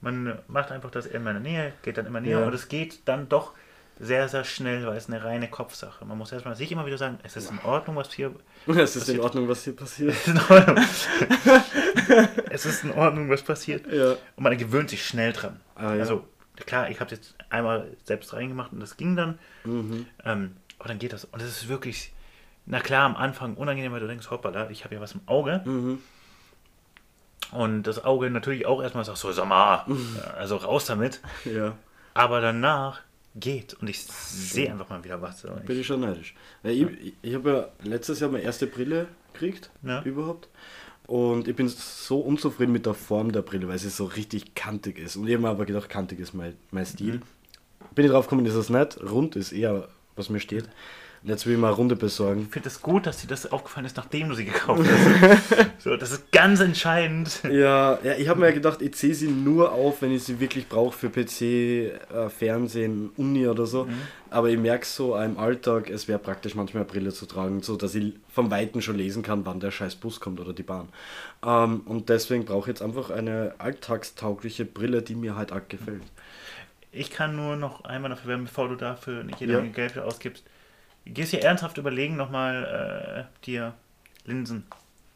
Speaker 1: Man macht einfach das in meiner Nähe, geht dann immer näher
Speaker 2: Ja.
Speaker 1: und es geht dann doch sehr, sehr schnell, weil es eine reine Kopfsache. Man muss erstmal sich immer wieder sagen, es ist in Ordnung, was hier
Speaker 2: Es ist in Ordnung, was hier passiert.
Speaker 1: es ist in Ordnung. es ist in Ordnung, was passiert.
Speaker 2: Ja.
Speaker 1: Und man gewöhnt sich schnell dran.
Speaker 2: Ah, ja.
Speaker 1: Also, klar, ich habe jetzt einmal selbst reingemacht und das ging dann.
Speaker 2: Mhm.
Speaker 1: Ähm, aber dann geht das. Und es ist wirklich, na klar, am Anfang unangenehm, weil du denkst, hoppala, ich habe ja was im Auge.
Speaker 2: Mhm.
Speaker 1: Und das Auge natürlich auch erstmal sagt so, sag mal, also raus damit.
Speaker 2: Ja.
Speaker 1: Aber danach geht und ich sehe einfach mal wieder was. So,
Speaker 2: Bin ich schon neidisch. Ja, ich ich habe ja letztes Jahr meine erste Brille gekriegt,
Speaker 1: Ja.
Speaker 2: überhaupt. Und ich bin so unzufrieden mit der Form der Brille, weil sie so richtig kantig ist. Und ich habe mir aber gedacht, kantig ist mein, mein Stil. Bin ich drauf gekommen, ist es nicht. Rund ist eher, was mir steht. Jetzt will ich mal eine Runde besorgen.
Speaker 1: Ich finde es gut, dass dir das aufgefallen ist, nachdem du sie gekauft hast. so, das ist ganz entscheidend.
Speaker 2: Ja, ja ich habe mir gedacht, ich ziehe sie nur auf, wenn ich sie wirklich brauche für PC, äh, Fernsehen, Uni oder so. Aber ich merke so im Alltag, es wäre praktisch manchmal eine Brille zu tragen, so dass ich vom Weiten schon lesen kann, wann der scheiß Bus kommt oder die Bahn. Ähm, und deswegen brauche ich jetzt einfach eine alltagstaugliche Brille, die mir halt auch gefällt.
Speaker 1: Ich kann nur noch einmal dafür werben, bevor du dafür nicht jede
Speaker 2: Ja.
Speaker 1: Menge Geld wieder ausgibst. Gehst dir ernsthaft überlegen, nochmal äh, dir Linsen.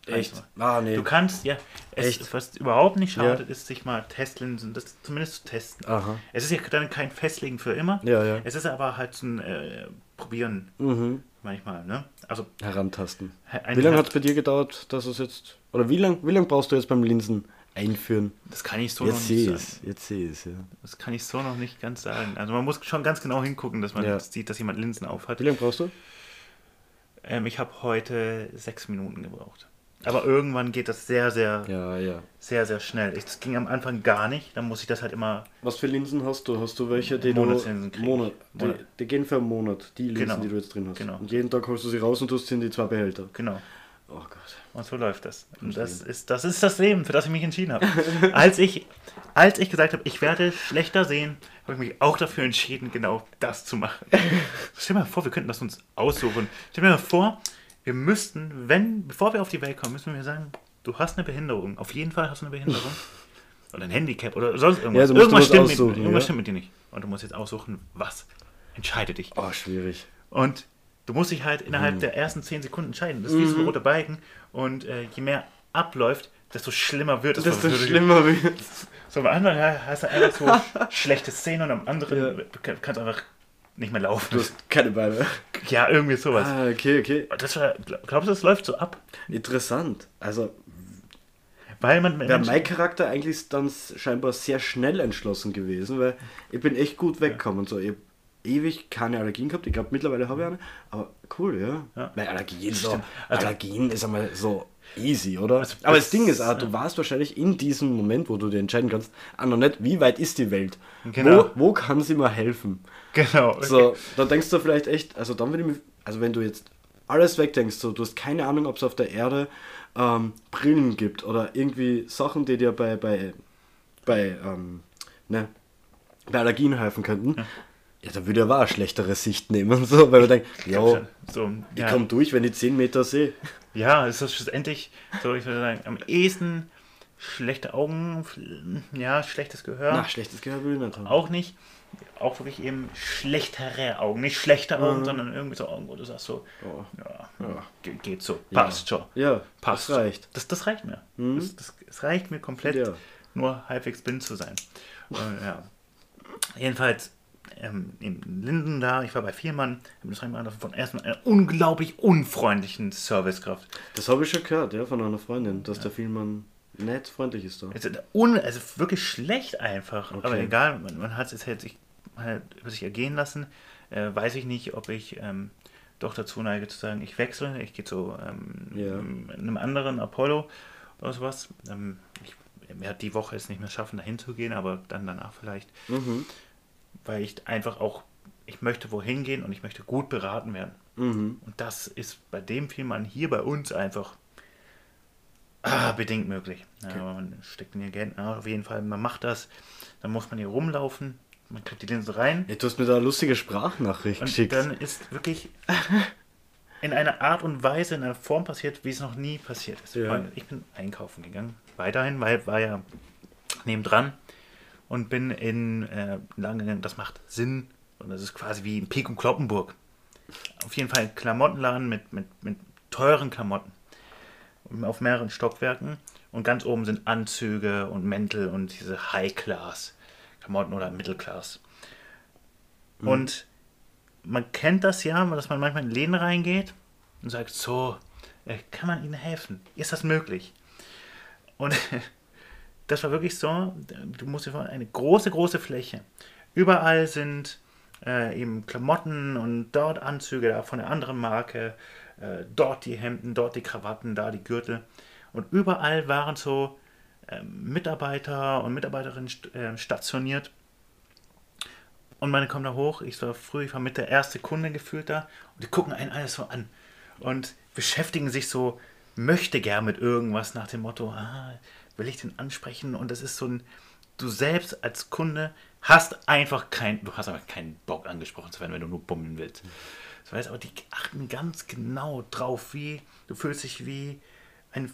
Speaker 1: einzuholen.
Speaker 2: Ah, nee.
Speaker 1: Du kannst, ja, es,
Speaker 2: Echt?
Speaker 1: was überhaupt nicht
Speaker 2: Ja.
Speaker 1: schadet, ist, sich mal Testlinsen, das zumindest zu testen.
Speaker 2: Aha.
Speaker 1: Es ist ja dann kein Festlegen für immer.
Speaker 2: Ja, ja.
Speaker 1: Es ist aber halt so ein äh, Probieren
Speaker 2: Mhm.
Speaker 1: manchmal, ne? Also,
Speaker 2: Herantasten. Wie lange hat es bei dir gedauert, dass es jetzt. Oder wie lange wie lang brauchst du jetzt beim Linsen einführen?
Speaker 1: das kann ich so
Speaker 2: Jetzt
Speaker 1: noch nicht sagen.
Speaker 2: es. Jetzt sehe ich es, ja.
Speaker 1: Das kann ich so noch nicht ganz sagen. Also man muss schon ganz genau hingucken, dass man
Speaker 2: Ja.
Speaker 1: sieht, dass jemand Linsen auf hat.
Speaker 2: Wie lange brauchst du?
Speaker 1: Ähm, ich habe heute sechs Minuten gebraucht. Aber irgendwann geht das sehr, sehr,
Speaker 2: Ja, ja.
Speaker 1: sehr, sehr schnell. Es ging am Anfang gar nicht. Dann muss ich das halt immer.
Speaker 2: Was für Linsen hast du? Hast du welche, die
Speaker 1: Monatslinsen
Speaker 2: du...
Speaker 1: ich.
Speaker 2: Monat. Die,
Speaker 1: Monat.
Speaker 2: die gehen für einen Monat, die Linsen,
Speaker 1: Genau.
Speaker 2: die du jetzt drin hast.
Speaker 1: Genau.
Speaker 2: Und jeden Tag holst du sie raus und tust sie in die zwei Behälter.
Speaker 1: Genau.
Speaker 2: Oh Gott.
Speaker 1: Und so läuft das. Und das ist, das ist das Leben, für das ich mich entschieden habe. als, ich, als ich gesagt habe, ich werde schlechter sehen, habe ich mich auch dafür entschieden, genau das zu machen. Stell dir mal vor, wir könnten das uns aussuchen. Stell dir mal vor, wir müssten, wenn, bevor wir auf die Welt kommen, müssen wir sagen, du hast eine Behinderung. Auf jeden Fall hast du eine Behinderung. Oder ein Handicap oder sonst irgendwas.
Speaker 2: Ja, musst
Speaker 1: irgendwas,
Speaker 2: was
Speaker 1: stimmt mit, irgendwas
Speaker 2: ja.
Speaker 1: stimmt mit dir nicht. Und du musst jetzt aussuchen, was. Entscheide dich.
Speaker 2: Oh, schwierig.
Speaker 1: Und du musst dich halt innerhalb der ersten 10 Sekunden entscheiden. Das ist wie so ein roter Balken. Und äh, je mehr abläuft, desto schlimmer wird es.
Speaker 2: Desto schlimmer wird
Speaker 1: So am Anfang ja, hast du einfach so sch- schlechte Szenen und am anderen
Speaker 2: Ja.
Speaker 1: du kann- kannst einfach nicht mehr laufen.
Speaker 2: Du hast keine Beine.
Speaker 1: ja, irgendwie sowas.
Speaker 2: Ah, okay, okay.
Speaker 1: Das war, glaub- glaubst du, das läuft so ab?
Speaker 2: Interessant. Also,
Speaker 1: Weil man
Speaker 2: wäre mein Charakter eigentlich dann scheinbar sehr schnell entschlossen gewesen, weil ich bin echt gut weggekommen. So, ich ewig keine Allergien gehabt. Ich glaube, mittlerweile habe ich eine. Aber cool, ja.
Speaker 1: Ja.
Speaker 2: Weil Allergien, so.
Speaker 1: Also-
Speaker 2: Allergien ist einmal so easy, oder?
Speaker 1: Also
Speaker 2: aber
Speaker 1: das-
Speaker 2: Ding ist auch, du warst wahrscheinlich in diesem Moment, wo du dir entscheiden kannst, ah, noch nicht, wie weit ist die Welt?
Speaker 1: Genau.
Speaker 2: Wo, wo kann sie mir helfen?
Speaker 1: Genau. okay.
Speaker 2: So, da denkst du vielleicht echt, also dann würde ich mich, also wenn du jetzt alles wegdenkst, so, du hast keine Ahnung, ob es auf der Erde ähm, Brillen gibt oder irgendwie Sachen, die dir bei, bei, bei, ähm, ne, bei Allergien helfen könnten. Ja, da würde auch eine schlechtere Sicht nehmen, so, weil man denkt, ja,
Speaker 1: so,
Speaker 2: ich
Speaker 1: ja.
Speaker 2: komme durch, wenn ich 10 Meter sehe.
Speaker 1: Ja, es ist schlussendlich, so ich würde sagen, am ehesten schlechte Augen, ja, schlechtes Gehör.
Speaker 2: Na, schlechtes Gehör will ich nicht haben.
Speaker 1: auch nicht. Auch wirklich eben schlechtere Augen. Nicht schlechte Augen,
Speaker 2: Mhm.
Speaker 1: sondern irgendwie so Augen, wo du sagst so,
Speaker 2: Oh.
Speaker 1: ja,
Speaker 2: Ja.
Speaker 1: ge- geht so, passt schon.
Speaker 2: Ja,
Speaker 1: Passt.
Speaker 2: das reicht.
Speaker 1: Das, das reicht mir.
Speaker 2: Mhm.
Speaker 1: Das, das, es reicht mir komplett,
Speaker 2: Ja.
Speaker 1: nur halbwegs blind zu sein. Ja. Jedenfalls ähm, in Linden da, ich war bei Viermann, habe das reingebracht von erstmal einer unglaublich unfreundlichen Servicekraft.
Speaker 2: Das habe ich schon gehört, ja, von einer Freundin, dass der Vielmann nett freundlich ist da.
Speaker 1: Also, un, also wirklich schlecht einfach. Aber
Speaker 2: Okay.
Speaker 1: egal, man, man hat es jetzt halt sich, halt über sich ergehen lassen. Äh, weiß ich nicht, ob ich ähm, doch dazu neige zu sagen, ich wechsle, ich gehe zu ähm,
Speaker 2: Ja.
Speaker 1: einem anderen Apollo oder sowas. Ähm, ich werde die Woche jetzt nicht mehr schaffen, dahin zu gehen, aber dann danach vielleicht,
Speaker 2: Mhm.
Speaker 1: Weil ich einfach auch, ich möchte wohin gehen und ich möchte gut beraten werden.
Speaker 2: Mhm.
Speaker 1: Und das ist bei dem Filmmann hier bei uns einfach ah, bedingt möglich. Ja, aber man steckt in ihr Geld, ja, auf jeden Fall, man macht das, dann muss man hier rumlaufen, man kriegt die Linse rein
Speaker 2: Ja, du hast mir da eine lustige Sprachnachricht
Speaker 1: und
Speaker 2: geschickt.
Speaker 1: dann ist wirklich in einer Art und Weise, in einer Form passiert, wie es noch nie passiert ist.
Speaker 2: Ja.
Speaker 1: Ich bin einkaufen gegangen, weiterhin, weil war ja nebendran und bin in äh, lang gegangen, das macht Sinn und das ist quasi wie in Pik und Kloppenburg. Auf jeden Fall ein Klamottenladen mit, mit, mit teuren Klamotten. Auf mehreren Stockwerken. Und ganz oben sind Anzüge und Mäntel und diese High-Class-Klamotten oder Mittelclass. Und man kennt das ja, dass man manchmal in Läden reingeht und sagt, so, äh, kann man Ihnen helfen? Ist das möglich? Und das war wirklich so, du musst dir vorstellen, eine große, große Fläche. Überall sind äh, eben Klamotten und dort Anzüge da von der anderen Marke, äh, dort die Hemden, dort die Krawatten, da die Gürtel. Und überall waren so äh, Mitarbeiter und Mitarbeiterinnen st äh, stationiert. Und meine kommen da hoch, ich war früh, ich war mit der erste Kunde gefühlt da und die gucken einen alles so an und beschäftigen sich so, möchte gern mit irgendwas nach dem Motto, ah, will ich den ansprechen? Und das ist so ein, du selbst als Kunde hast einfach kein, du hast aber keinen Bock angesprochen zu werden, wenn du nur bummeln willst. Das heißt, aber die achten ganz genau drauf, wie, du fühlst dich wie ein,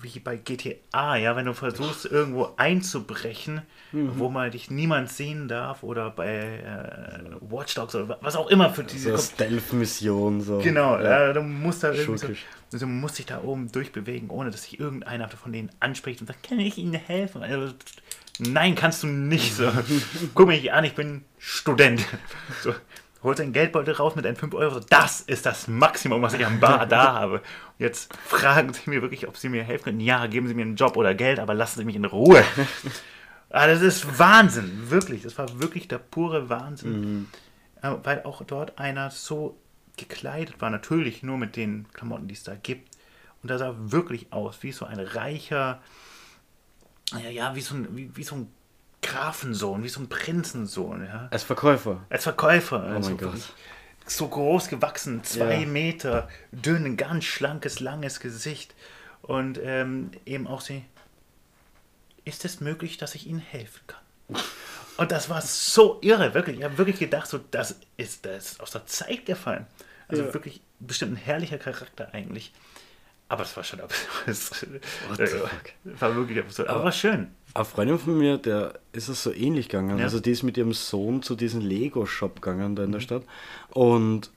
Speaker 1: wie bei GTA, ja, wenn du versuchst, irgendwo einzubrechen, wo mal dich niemand sehen darf oder bei äh, Watch Dogs oder was auch immer für diese
Speaker 2: so Stealth-Mission, so.
Speaker 1: Genau,
Speaker 2: Ja.
Speaker 1: äh, du musst da irgendwie so,
Speaker 2: Schurkisch.
Speaker 1: du musst dich da oben durchbewegen, ohne dass sich irgendeiner von denen anspricht und sagt, kann ich Ihnen helfen? Also, nein, kannst du nicht. So. Guck mich an, ich bin Student. So, holt deinen Geldbeutel raus mit deinen 5 Euro. So, das ist das Maximum, was ich am Bar da habe. Und jetzt fragen Sie mir wirklich, ob Sie mir helfen können. Ja, geben Sie mir einen Job oder Geld, aber lassen Sie mich in Ruhe. Ah, das ist Wahnsinn, wirklich. Das war wirklich der pure Wahnsinn. Äh, Weil auch dort einer so gekleidet war, natürlich nur mit den Klamotten, die es da gibt. Und er sah wirklich aus wie so ein reicher, ja, ja wie, so ein, wie, wie so ein Grafensohn, wie so ein Prinzensohn. Ja.
Speaker 2: Als Verkäufer.
Speaker 1: Als Verkäufer.
Speaker 2: Oh
Speaker 1: also
Speaker 2: mein Gott.
Speaker 1: So groß gewachsen, zwei
Speaker 2: Ja.
Speaker 1: Meter, dünn, ganz schlankes, langes Gesicht. Und ähm, eben auch sie, ist es möglich, dass ich Ihnen helfen kann? Und das war so irre, wirklich. Ich habe wirklich gedacht, so, das ist das ist aus der Zeit gefallen. Also
Speaker 2: Ja.
Speaker 1: wirklich bestimmt ein herrlicher Charakter eigentlich. Aber es war schon absurd.
Speaker 2: Fuck?
Speaker 1: War wirklich absurd. Aber war schön.
Speaker 2: Eine Freundin von mir, der ist es so ähnlich gegangen.
Speaker 1: Ja.
Speaker 2: Also die ist mit ihrem Sohn zu diesem Lego-Shop gegangen da in der Stadt. Und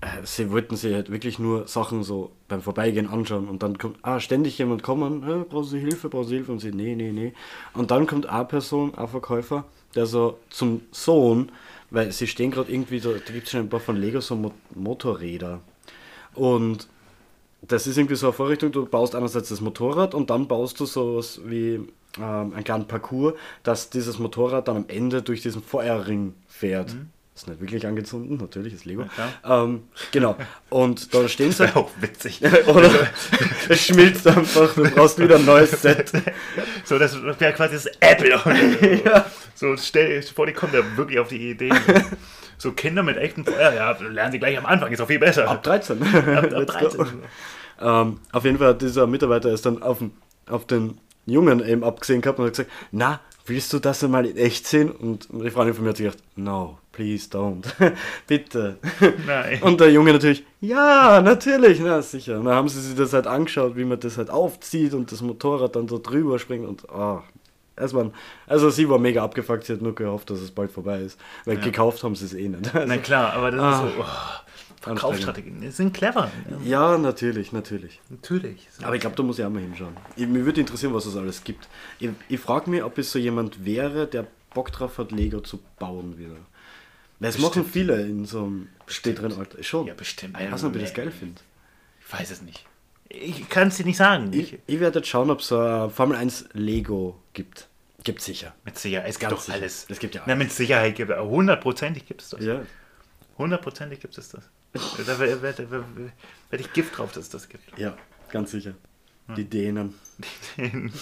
Speaker 2: äh, sie wollten sich halt wirklich nur Sachen so beim Vorbeigehen anschauen. Und dann kommt ah, ständig jemand kommen, äh, brauchen Sie Hilfe, brauchen Sie Hilfe? Und sie, nee, nee, nee. Und dann kommt eine Person, ein Verkäufer, der so zum Sohn, weil sie stehen gerade irgendwie, da, da gibt es schon ein paar von Lego so Mo Motorräder. Und das ist irgendwie so eine Vorrichtung, du baust einerseits das Motorrad und dann baust du sowas wie ähm, einen kleinen Parcours, dass dieses Motorrad dann am Ende durch diesen Feuerring fährt. Ist nicht wirklich angezündet, natürlich, ist Lego.
Speaker 1: Ja,
Speaker 2: Ähm, genau. Und da stehen
Speaker 1: Das
Speaker 2: sie.
Speaker 1: wäre auch witzig.
Speaker 2: Oder es schmilzt einfach, du brauchst wieder ein neues Set.
Speaker 1: So, das wäre quasi das Apple. So, stell dir vor, die kommen da wirklich auf die Idee. So Kinder mit echtem Feuer, ja, lernen sie gleich am Anfang, ist doch viel besser.
Speaker 2: Ab 13.
Speaker 1: Ab, ab
Speaker 2: Let's
Speaker 1: 13.
Speaker 2: go. Ähm, auf jeden Fall hat dieser Mitarbeiter ist dann auf den, auf den Jungen eben abgesehen gehabt und hat gesagt, na, willst du das mal in echt sehen? Und die Freundin von mir hat sich gedacht, no, please don't. Bitte.
Speaker 1: Nein.
Speaker 2: Und der Junge natürlich, ja, natürlich, na sicher. Und dann haben sie sich das halt angeschaut, wie man das halt aufzieht und das Motorrad dann so drüber springt und ah. Es war, also sie war mega abgefuckt, sie hat nur gehofft, dass es bald vorbei ist. Weil gekauft haben sie es eh nicht. Also,
Speaker 1: Na klar, aber das
Speaker 2: Ah.
Speaker 1: ist so, oh, Verkaufsstrategien, die sind clever.
Speaker 2: ja, natürlich, natürlich.
Speaker 1: Natürlich.
Speaker 2: Aber ich glaube, da muss ich auch mal hinschauen. Ich, mich würde interessieren, was es alles gibt. Ich, ich frage mich, ob es so jemand wäre, der Bock drauf hat, Lego zu bauen wieder. Weil es machen viele in so einem späteren Alter. Schon.
Speaker 1: Ja, bestimmt.
Speaker 2: Ich weiß nicht, ob ich das geil finde.
Speaker 1: Ich weiß es nicht. Ich kann es dir nicht sagen.
Speaker 2: Ich,
Speaker 1: Ich,
Speaker 2: ich werde jetzt schauen, ob es ein Formel 1 Lego gibt. Gibt sicher.
Speaker 1: mit Sicherheit, es gibt
Speaker 2: Ganz
Speaker 1: doch
Speaker 2: sicher.
Speaker 1: alles.
Speaker 2: Es gibt ja
Speaker 1: Na, mit Sicherheit gibt es, hundertprozentig gibt es das.
Speaker 2: Ja.
Speaker 1: Hundertprozentig gibt es das. Da werde werd, werd, werd ich Gift drauf, dass es das gibt.
Speaker 2: Ja, ganz sicher. Die Dänen.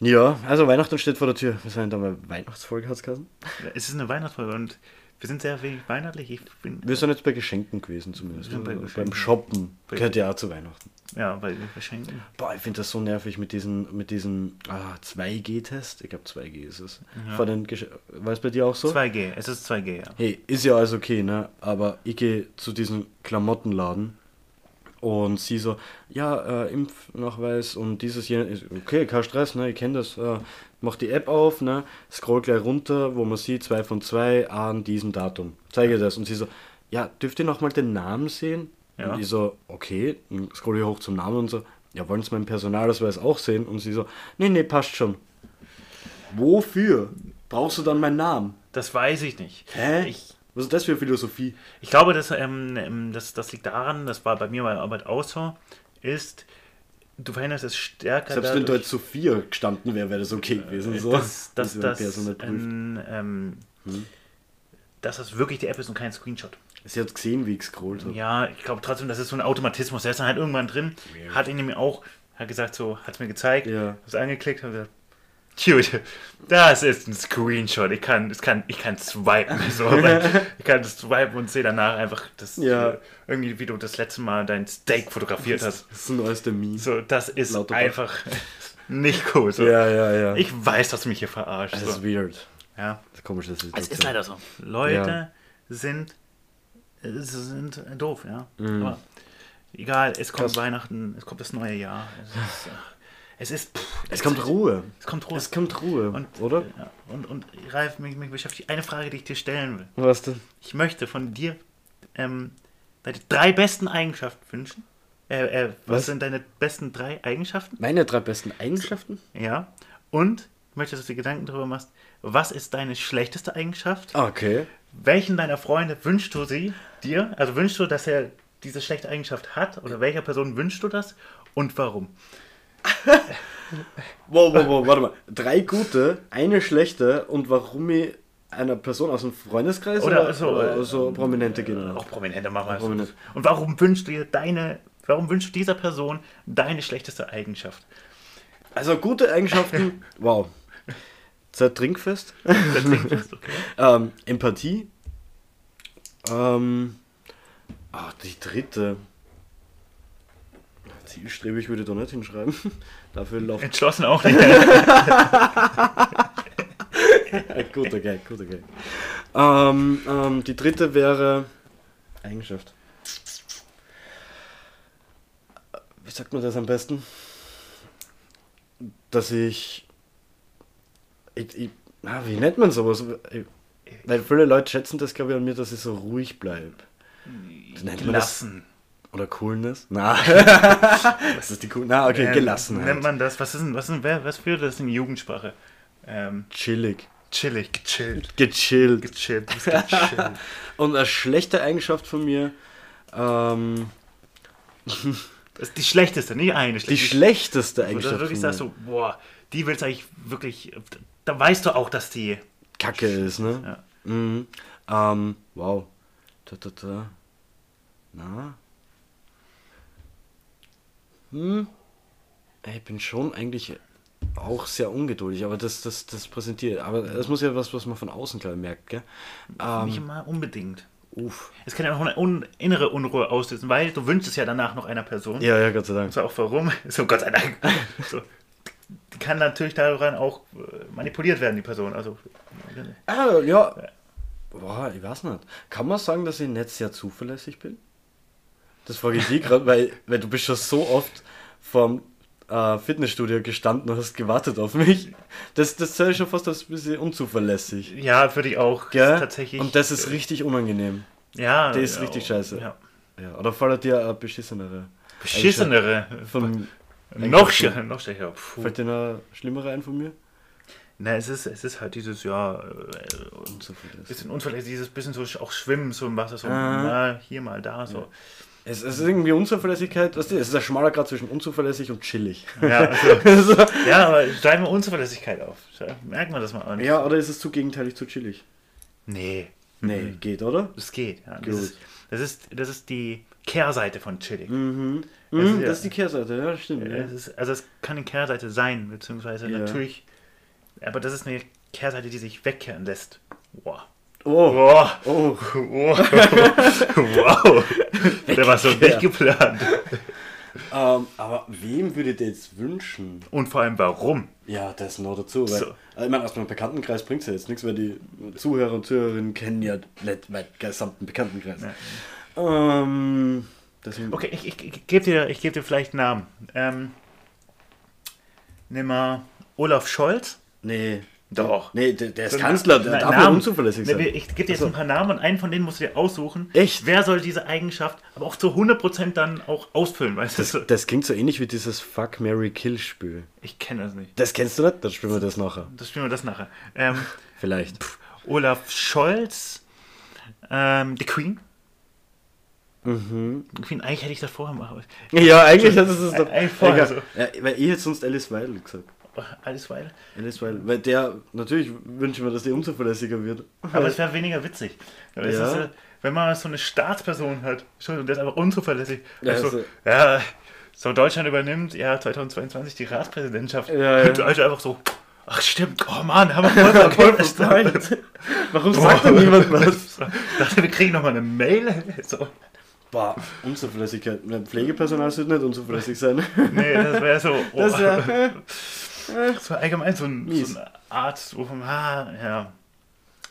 Speaker 2: Ja, also Weihnachten steht vor der Tür. Wir sind da mal Weihnachtsfolge, hat's geheißen?
Speaker 1: es ist eine Weihnachtsfolge und wir sind sehr wenig weihnachtlich. Ich bin,
Speaker 2: Wir sind jetzt bei Geschenken gewesen zumindest.
Speaker 1: Bei
Speaker 2: Beim
Speaker 1: Geschenken.
Speaker 2: Shoppen.
Speaker 1: Bei-
Speaker 2: Gehört ja auch zu Weihnachten.
Speaker 1: ja, bei den Verschenken.
Speaker 2: Boah, ich finde das so nervig mit diesen, mit diesen ah, 2G-Test. Ich glaube 2G ist es.
Speaker 1: Ja.
Speaker 2: Vor den Gesch War es bei dir auch so?
Speaker 1: 2G, es ist 2G, ja.
Speaker 2: Hey, ist ja alles okay, ne? Aber ich gehe zu diesem Klamottenladen und sie so, ja, äh, Impfnachweis und dieses, jenes, okay, kein Stress, ne? Ich kenne das. Äh, mach die App auf, ne? Scroll gleich runter, wo man sieht, 2 von 2 an diesem Datum. Zeige das. Und sie so, ja, dürft ihr nochmal den Namen sehen?
Speaker 1: Ja.
Speaker 2: Und ich so, okay, dann scroll ich hoch zum Namen und so, ja, wollen Sie meinen Personalausweis auch sehen? Und sie so, nee, nee, passt schon. Wofür? Brauchst du dann meinen Namen?
Speaker 1: Das weiß ich nicht.
Speaker 2: Hä?
Speaker 1: Ich,
Speaker 2: Was ist das für Philosophie?
Speaker 1: ich glaube, das, ähm, ähm, das, das liegt daran, das war bei mir bei Arbeit auch so, ist, du verhinderst es stärker
Speaker 2: Selbst wenn da
Speaker 1: dadurch,
Speaker 2: jetzt Sophia gestanden wäre, wäre das okay gewesen. So.
Speaker 1: dass, dass,
Speaker 2: wenn
Speaker 1: dass,
Speaker 2: nicht prüft.
Speaker 1: ein, ähm, dass das wirklich die App ist und kein Screenshot.
Speaker 2: Sie hat gesehen, wie ich scrollt habe.
Speaker 1: Ja, ich glaube trotzdem, das ist so ein Automatismus. Der ist dann halt irgendwann drin, hat ihn nämlich auch, hat gesagt, so, hat es mir gezeigt,
Speaker 2: Ja.
Speaker 1: hab's angeklickt, hab gesagt, Dude, das ist ein Screenshot. Ich kann, ich kann, ich kann swipen. So, ich kann das swipen und sehe danach einfach, das,
Speaker 2: Ja.
Speaker 1: irgendwie, wie du das letzte Mal dein Steak fotografiert hast.
Speaker 2: Das ist ein neuester Meme.
Speaker 1: So, das ist
Speaker 2: Lauterbach.
Speaker 1: einfach nicht cool. So.
Speaker 2: Ja, ja, ja.
Speaker 1: Ich weiß, dass du mich hier verarscht.
Speaker 2: das
Speaker 1: So.
Speaker 2: ist weird.
Speaker 1: Ja.
Speaker 2: Das ist komisch, das ist
Speaker 1: Es ist leider so. Leute
Speaker 2: Ja.
Speaker 1: sind, sind doof, ja.
Speaker 2: Mhm.
Speaker 1: Aber egal, es kommt
Speaker 2: Krass.
Speaker 1: Weihnachten, es kommt das neue Jahr. Es ist, es ist pff,
Speaker 2: Es kommt Ruhe.
Speaker 1: Es kommt Ruhe.
Speaker 2: Es kommt Ruhe,
Speaker 1: und,
Speaker 2: oder?
Speaker 1: Ja, und, und Ralf, mich, mich beschäftigt eine Frage, die ich dir stellen will.
Speaker 2: Was denn?
Speaker 1: Ich möchte von dir ähm, deine drei besten Eigenschaften wünschen. Äh, äh, was,
Speaker 2: Was?
Speaker 1: sind deine besten drei Eigenschaften?
Speaker 2: Meine drei besten Eigenschaften?
Speaker 1: Ja. Und ich möchte, dass du dir Gedanken darüber machst, was ist deine schlechteste Eigenschaft?
Speaker 2: Okay.
Speaker 1: Welchen deiner Freunde wünschst du sie dir? Also wünschst du, dass er diese schlechte Eigenschaft hat? Oder welcher Person wünschst du das? Und warum?
Speaker 2: Wow, wow, wow, warte mal. Drei gute, eine schlechte und warum ich einer Person aus dem Freundeskreis
Speaker 1: Oder
Speaker 2: oder,
Speaker 1: so,
Speaker 2: oder
Speaker 1: äh,
Speaker 2: so prominente genau.
Speaker 1: Auch Prominente machen wir
Speaker 2: Prominent.
Speaker 1: Und warum wünschst du dir deine, warum wünschst du dieser Person deine schlechteste Eigenschaft?
Speaker 2: Also gute Eigenschaften, wow. Zeit trinkfest.
Speaker 1: Das klingt fest, okay.
Speaker 2: Ähm, Empathie. Ähm, ah, die dritte. Zielstrebig würde ich doch nicht hinschreiben. Dafür läuft.
Speaker 1: Entschlossen auch nicht.
Speaker 2: guter Gag, guter Gag. Ähm, ähm, die dritte wäre Eigenschaft. Wie sagt man das am besten? Dass ich. ich, ich ah, wie nennt man sowas? Ich, weil viele Leute schätzen das, glaube ich, an mir, dass ich so ruhig bleibe. Nennt man das?
Speaker 1: Gelassen.
Speaker 2: Oder Coolness? Na. was ist die Cool? Na, okay,
Speaker 1: Ähm,
Speaker 2: Gelassenheit.
Speaker 1: Nennt man das? Was ist denn, was, ist denn, was für das in Jugendsprache? Ähm,
Speaker 2: Chillig.
Speaker 1: chillig, gechillt.
Speaker 2: Gechillt.
Speaker 1: Gechillt, du bist gechillt.
Speaker 2: Und eine schlechte Eigenschaft von mir, ähm,
Speaker 1: Das ist die schlechteste, nicht eine
Speaker 2: die
Speaker 1: schlechte.
Speaker 2: schlechteste
Speaker 1: Wo du
Speaker 2: Eigenschaft
Speaker 1: wirklich
Speaker 2: von mir.
Speaker 1: sagst, so, boah, die willst eigentlich wirklich. Da weißt du auch, dass die.
Speaker 2: Kacke ist, ne?
Speaker 1: Ja.
Speaker 2: Mhm. Ähm, wow. Da, da, da. Na? Hm? Ich bin schon eigentlich auch sehr ungeduldig, aber das, das, das präsentiert. Aber das muss ja was, was man von außen klar merkt, gell?
Speaker 1: nicht
Speaker 2: Ähm,
Speaker 1: immer unbedingt.
Speaker 2: uff.
Speaker 1: Es kann ja auch eine un innere Unruhe auslösen, weil du wünschst es ja danach noch einer Person.
Speaker 2: Ja, ja, Gott sei Dank.
Speaker 1: Und zwar auch warum. So, Gott sei Dank. So. Die kann natürlich daran auch äh, manipuliert werden, die Person. Also,
Speaker 2: Ah, ja. Boah, ich weiß nicht. Kann man sagen, dass ich nicht sehr zuverlässig bin? Das frage ich dich gerade, weil, weil du bist schon so oft vom äh, Fitnessstudio gestanden und hast gewartet auf mich. Das, das zählt schon fast als ein bisschen unzuverlässig.
Speaker 1: ja, für dich auch.
Speaker 2: Gell?
Speaker 1: Tatsächlich.
Speaker 2: und das ist richtig unangenehm.
Speaker 1: ja,
Speaker 2: das ist
Speaker 1: ja,
Speaker 2: richtig scheiße.
Speaker 1: Ja.
Speaker 2: Ja, oder fällt dir eine beschissenere?
Speaker 1: Beschissenere.
Speaker 2: Von,
Speaker 1: noch, sch noch schlechter. Puh.
Speaker 2: fällt dir eine schlimmere ein von mir?
Speaker 1: Na, es ist, es ist halt dieses, ja, äh, bisschen unverlässlich, dieses bisschen so auch Schwimmen, so im Wasser, so
Speaker 2: Ah.
Speaker 1: na, hier mal da, so.
Speaker 2: Es, es ist irgendwie Unzuverlässigkeit, weißt du, es ist ein schmaler Grad zwischen unzuverlässig und chillig.
Speaker 1: Ja, also,
Speaker 2: so.
Speaker 1: ja aber schreiben wir Unzuverlässigkeit auf. Merken wir das mal an.
Speaker 2: Ja, oder ist es zu gegenteilig zu chillig?
Speaker 1: Nee.
Speaker 2: Nee,
Speaker 1: Mhm.
Speaker 2: geht, oder?
Speaker 1: Das geht, ja. Das ist, das, ist, das ist die Kehrseite von Chilling.
Speaker 2: Mhm.
Speaker 1: Das
Speaker 2: Mhm,
Speaker 1: ist ja-
Speaker 2: das ist die Kehrseite, ja, stimmt.
Speaker 1: Ja, es ist, also es kann eine Kehrseite sein, beziehungsweise
Speaker 2: Ja.
Speaker 1: natürlich, aber das ist eine Kehrseite, die sich wegkehren lässt. Wow.
Speaker 2: Oh,
Speaker 1: Wow.
Speaker 2: oh.
Speaker 1: Wow. wow. Der war so nicht geplant.
Speaker 2: Ähm, aber wem würdet ihr jetzt wünschen?
Speaker 1: Und vor allem warum?
Speaker 2: Ja, das noch dazu. Weil,
Speaker 1: So.
Speaker 2: also ich meine, aus meinem Bekanntenkreis bringt es ja jetzt nichts, weil die Zuhörer und Zuhörerinnen kennen ja nicht meinen gesamten Bekanntenkreis. Ähm, deswegen,
Speaker 1: Okay, ich, ich, ich gebe dir, ich geb dir vielleicht einen Namen. Ähm, nimm mal Olaf Scholz.
Speaker 2: Nee.
Speaker 1: Doch.
Speaker 2: Nee, der, der ist
Speaker 1: So,
Speaker 2: Kanzler, der darf
Speaker 1: Namen.
Speaker 2: ja unzuverlässig
Speaker 1: Nee,
Speaker 2: sein.
Speaker 1: Ich gebe dir jetzt
Speaker 2: so.
Speaker 1: ein paar Namen und einen von denen musst du dir aussuchen.
Speaker 2: Echt?
Speaker 1: Wer soll diese Eigenschaft aber auch zu 100% dann auch ausfüllen, weißt du?
Speaker 2: Das, das klingt so ähnlich wie dieses Fuck, Mary Kill Spiel.
Speaker 1: Ich kenne das nicht.
Speaker 2: Das kennst du nicht? Dann spielen wir das nachher.
Speaker 1: Das spielen wir das nachher. Ähm,
Speaker 2: Vielleicht.
Speaker 1: Olaf Scholz, ähm, die Queen.
Speaker 2: Mhm.
Speaker 1: Queen, eigentlich hätte ich das vorher machen.
Speaker 2: Ja, eigentlich ist es doch.
Speaker 1: Ein- ein vorher
Speaker 2: Egal. Ja, weil ich hätte sonst Alice Weidel gesagt.
Speaker 1: Alles weil.
Speaker 2: Alice Weidel. Weil der, natürlich wünschen wir, dass der unzuverlässiger wird.
Speaker 1: Aber es wäre weniger witzig.
Speaker 2: Ja.
Speaker 1: ist, wenn man so eine Staatsperson hat, Entschuldigung, der ist einfach unzuverlässig.
Speaker 2: Ja,
Speaker 1: Also,
Speaker 2: also-
Speaker 1: ja, so Deutschland übernimmt ja 2022 die Ratspräsidentschaft.
Speaker 2: Ja, ja.
Speaker 1: Und Leute einfach so, ach stimmt, oh Mann, haben wir voll, voll verpeilt.
Speaker 2: Warum sagt denn niemand was?
Speaker 1: So, dachte, wir kriegen nochmal eine Mail. So,
Speaker 2: Boah, Unzuverlässigkeit. Pflegepersonal sollte nicht unzuverlässig sein.
Speaker 1: nee, das wäre so, oh,
Speaker 2: Das wär,
Speaker 1: das war allgemein so, ein, so eine Art, so vom, ah, ja,